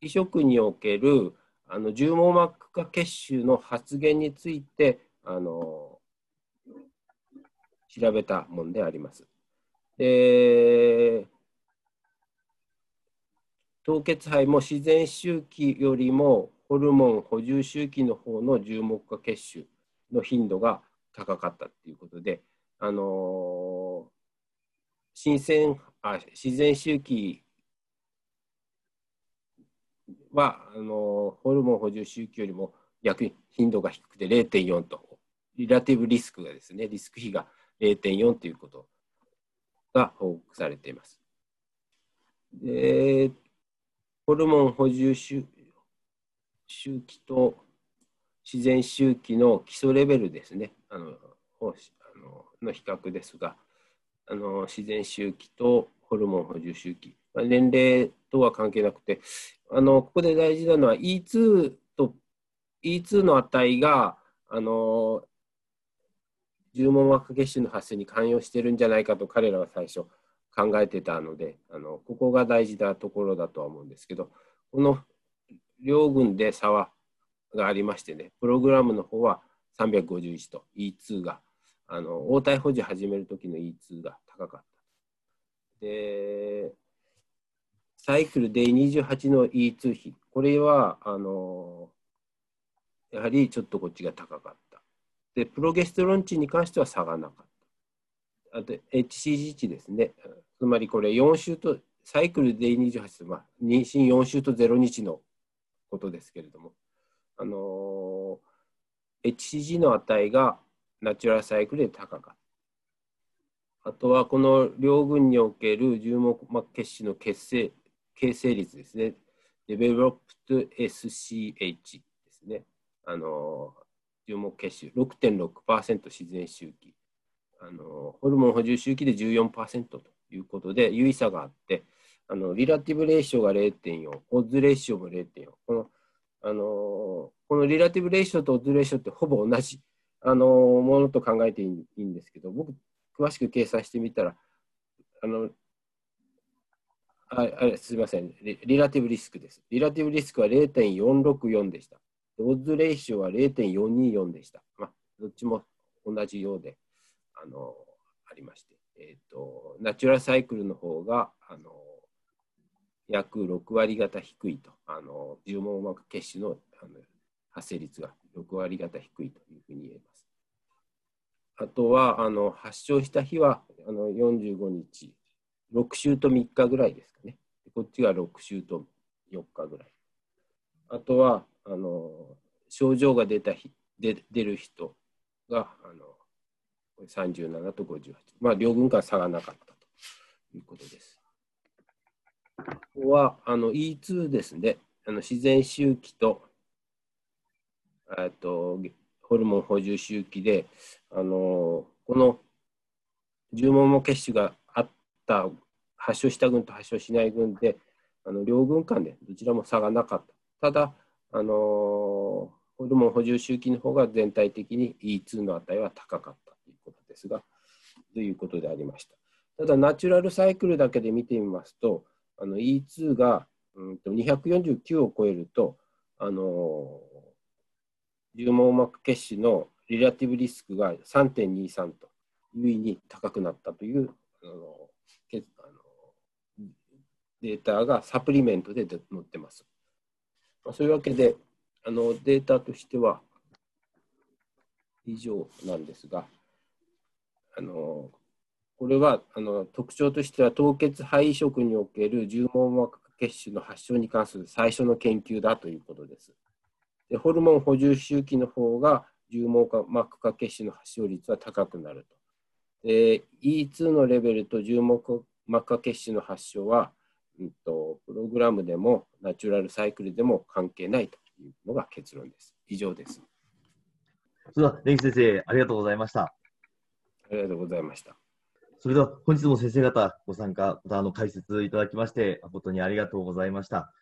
F: 移植におけるあの重網膜下血腫の発現についてあの調べたものであります。で凍結肺も自然周期よりもホルモン補充周期の方の重目下血腫の頻度が高かったということで、あの新鮮あ自然周期はあのホルモン補充周期よりも逆に頻度が低くて0.4とリラティブリスクがですねリスク比が0.4ということが報告されています。でホルモン補充周周期と自然周期の基礎レベルですねあのあのの比較ですがあの自然周期とホルモン補充周期、まあ、年齢とは関係なくてあのここで大事なのは E2 と E2 の値があの重網膜下血腫の発生に関与してるんじゃないかと彼らは最初考えてたのであのここが大事なところだとは思うんですけどこの両軍で差はがありましてねプログラムの方は351と E2 があの応対保持始める時の E2 が高かった。でサイクルで28の E2 比これはあのやはりちょっとこっちが高かった。でプロゲステロン値に関しては差がなかった。あと HCG 値ですね。つまりこれ4週とサイクルで28、まあ、妊娠4週と0日のことですけれども、あの HCG の値がナチュラルサイクルで高かった。あとはこの両軍における重目膜血腫の血清形成率ですね。Developed SCH ですね。あの重目血腫6.6%自然周期あのホルモン補充周期で14%ということで優位差があってあのリラティブレーションが0.4、オッズレーションも0.4。このあのこのリラティブレーションとオッズレーションってほぼ同じあのものと考えていいんですけど、僕、詳しく計算してみたら、あのああすみませんリ、リラティブリスクです。リラティブリスクは0.464でした。オッズレーションは0.424でした。まあ、どっちも同じようで、あのありまして、えーと、ナチュラルサイクルの方があの約6割方低いと、あの重網膜血腫のあの発生率が6割方低いというふうに言えます。あとはあの発症した日はあの45日、6週と3日ぐらいですかね。こっちが6週と4日ぐらい。あとはあの症状が出た日で出る人があの37と58。まあ、両軍間差がなかったということです。ここはあの E2 ですね。あの自然周期ととホルモン補充周期で、あのこの重毛毛血腫があった発症した群と発症しない群であの両軍間でどちらも差がなかった。ただ、あのホルモン補充周期の方が全体的に E2 の値は高かったということですが、ということでありました。ただ、ナチュラルサイクルだけで見てみますと、E2 が、うん、と249を超えると、あの重網膜血腫のリラティブリスクが3.23と優位に高くなったというあのあのデータがサプリメントで載ってます。まあ、そういうわけであのデータとしては以上なんですが、あのこれはあの特徴としては凍結肺移植における重網膜血腫の発症に関する最初の研究だということです。でホルモン補充周期の方が重毛膜下血腫の発症率は高くなると。で E2 のレベルと重毛膜下血腫の発症は、うんと、プログラムでもナチュラルサイクルでも関係ないというのが結論です。以上です。
A: それでは、根岸先生、ありがとうございました。あ
F: りがとうございました。
A: それでは、本日も先生方ご参加、またあの解説いただきまして、誠にありがとうございました。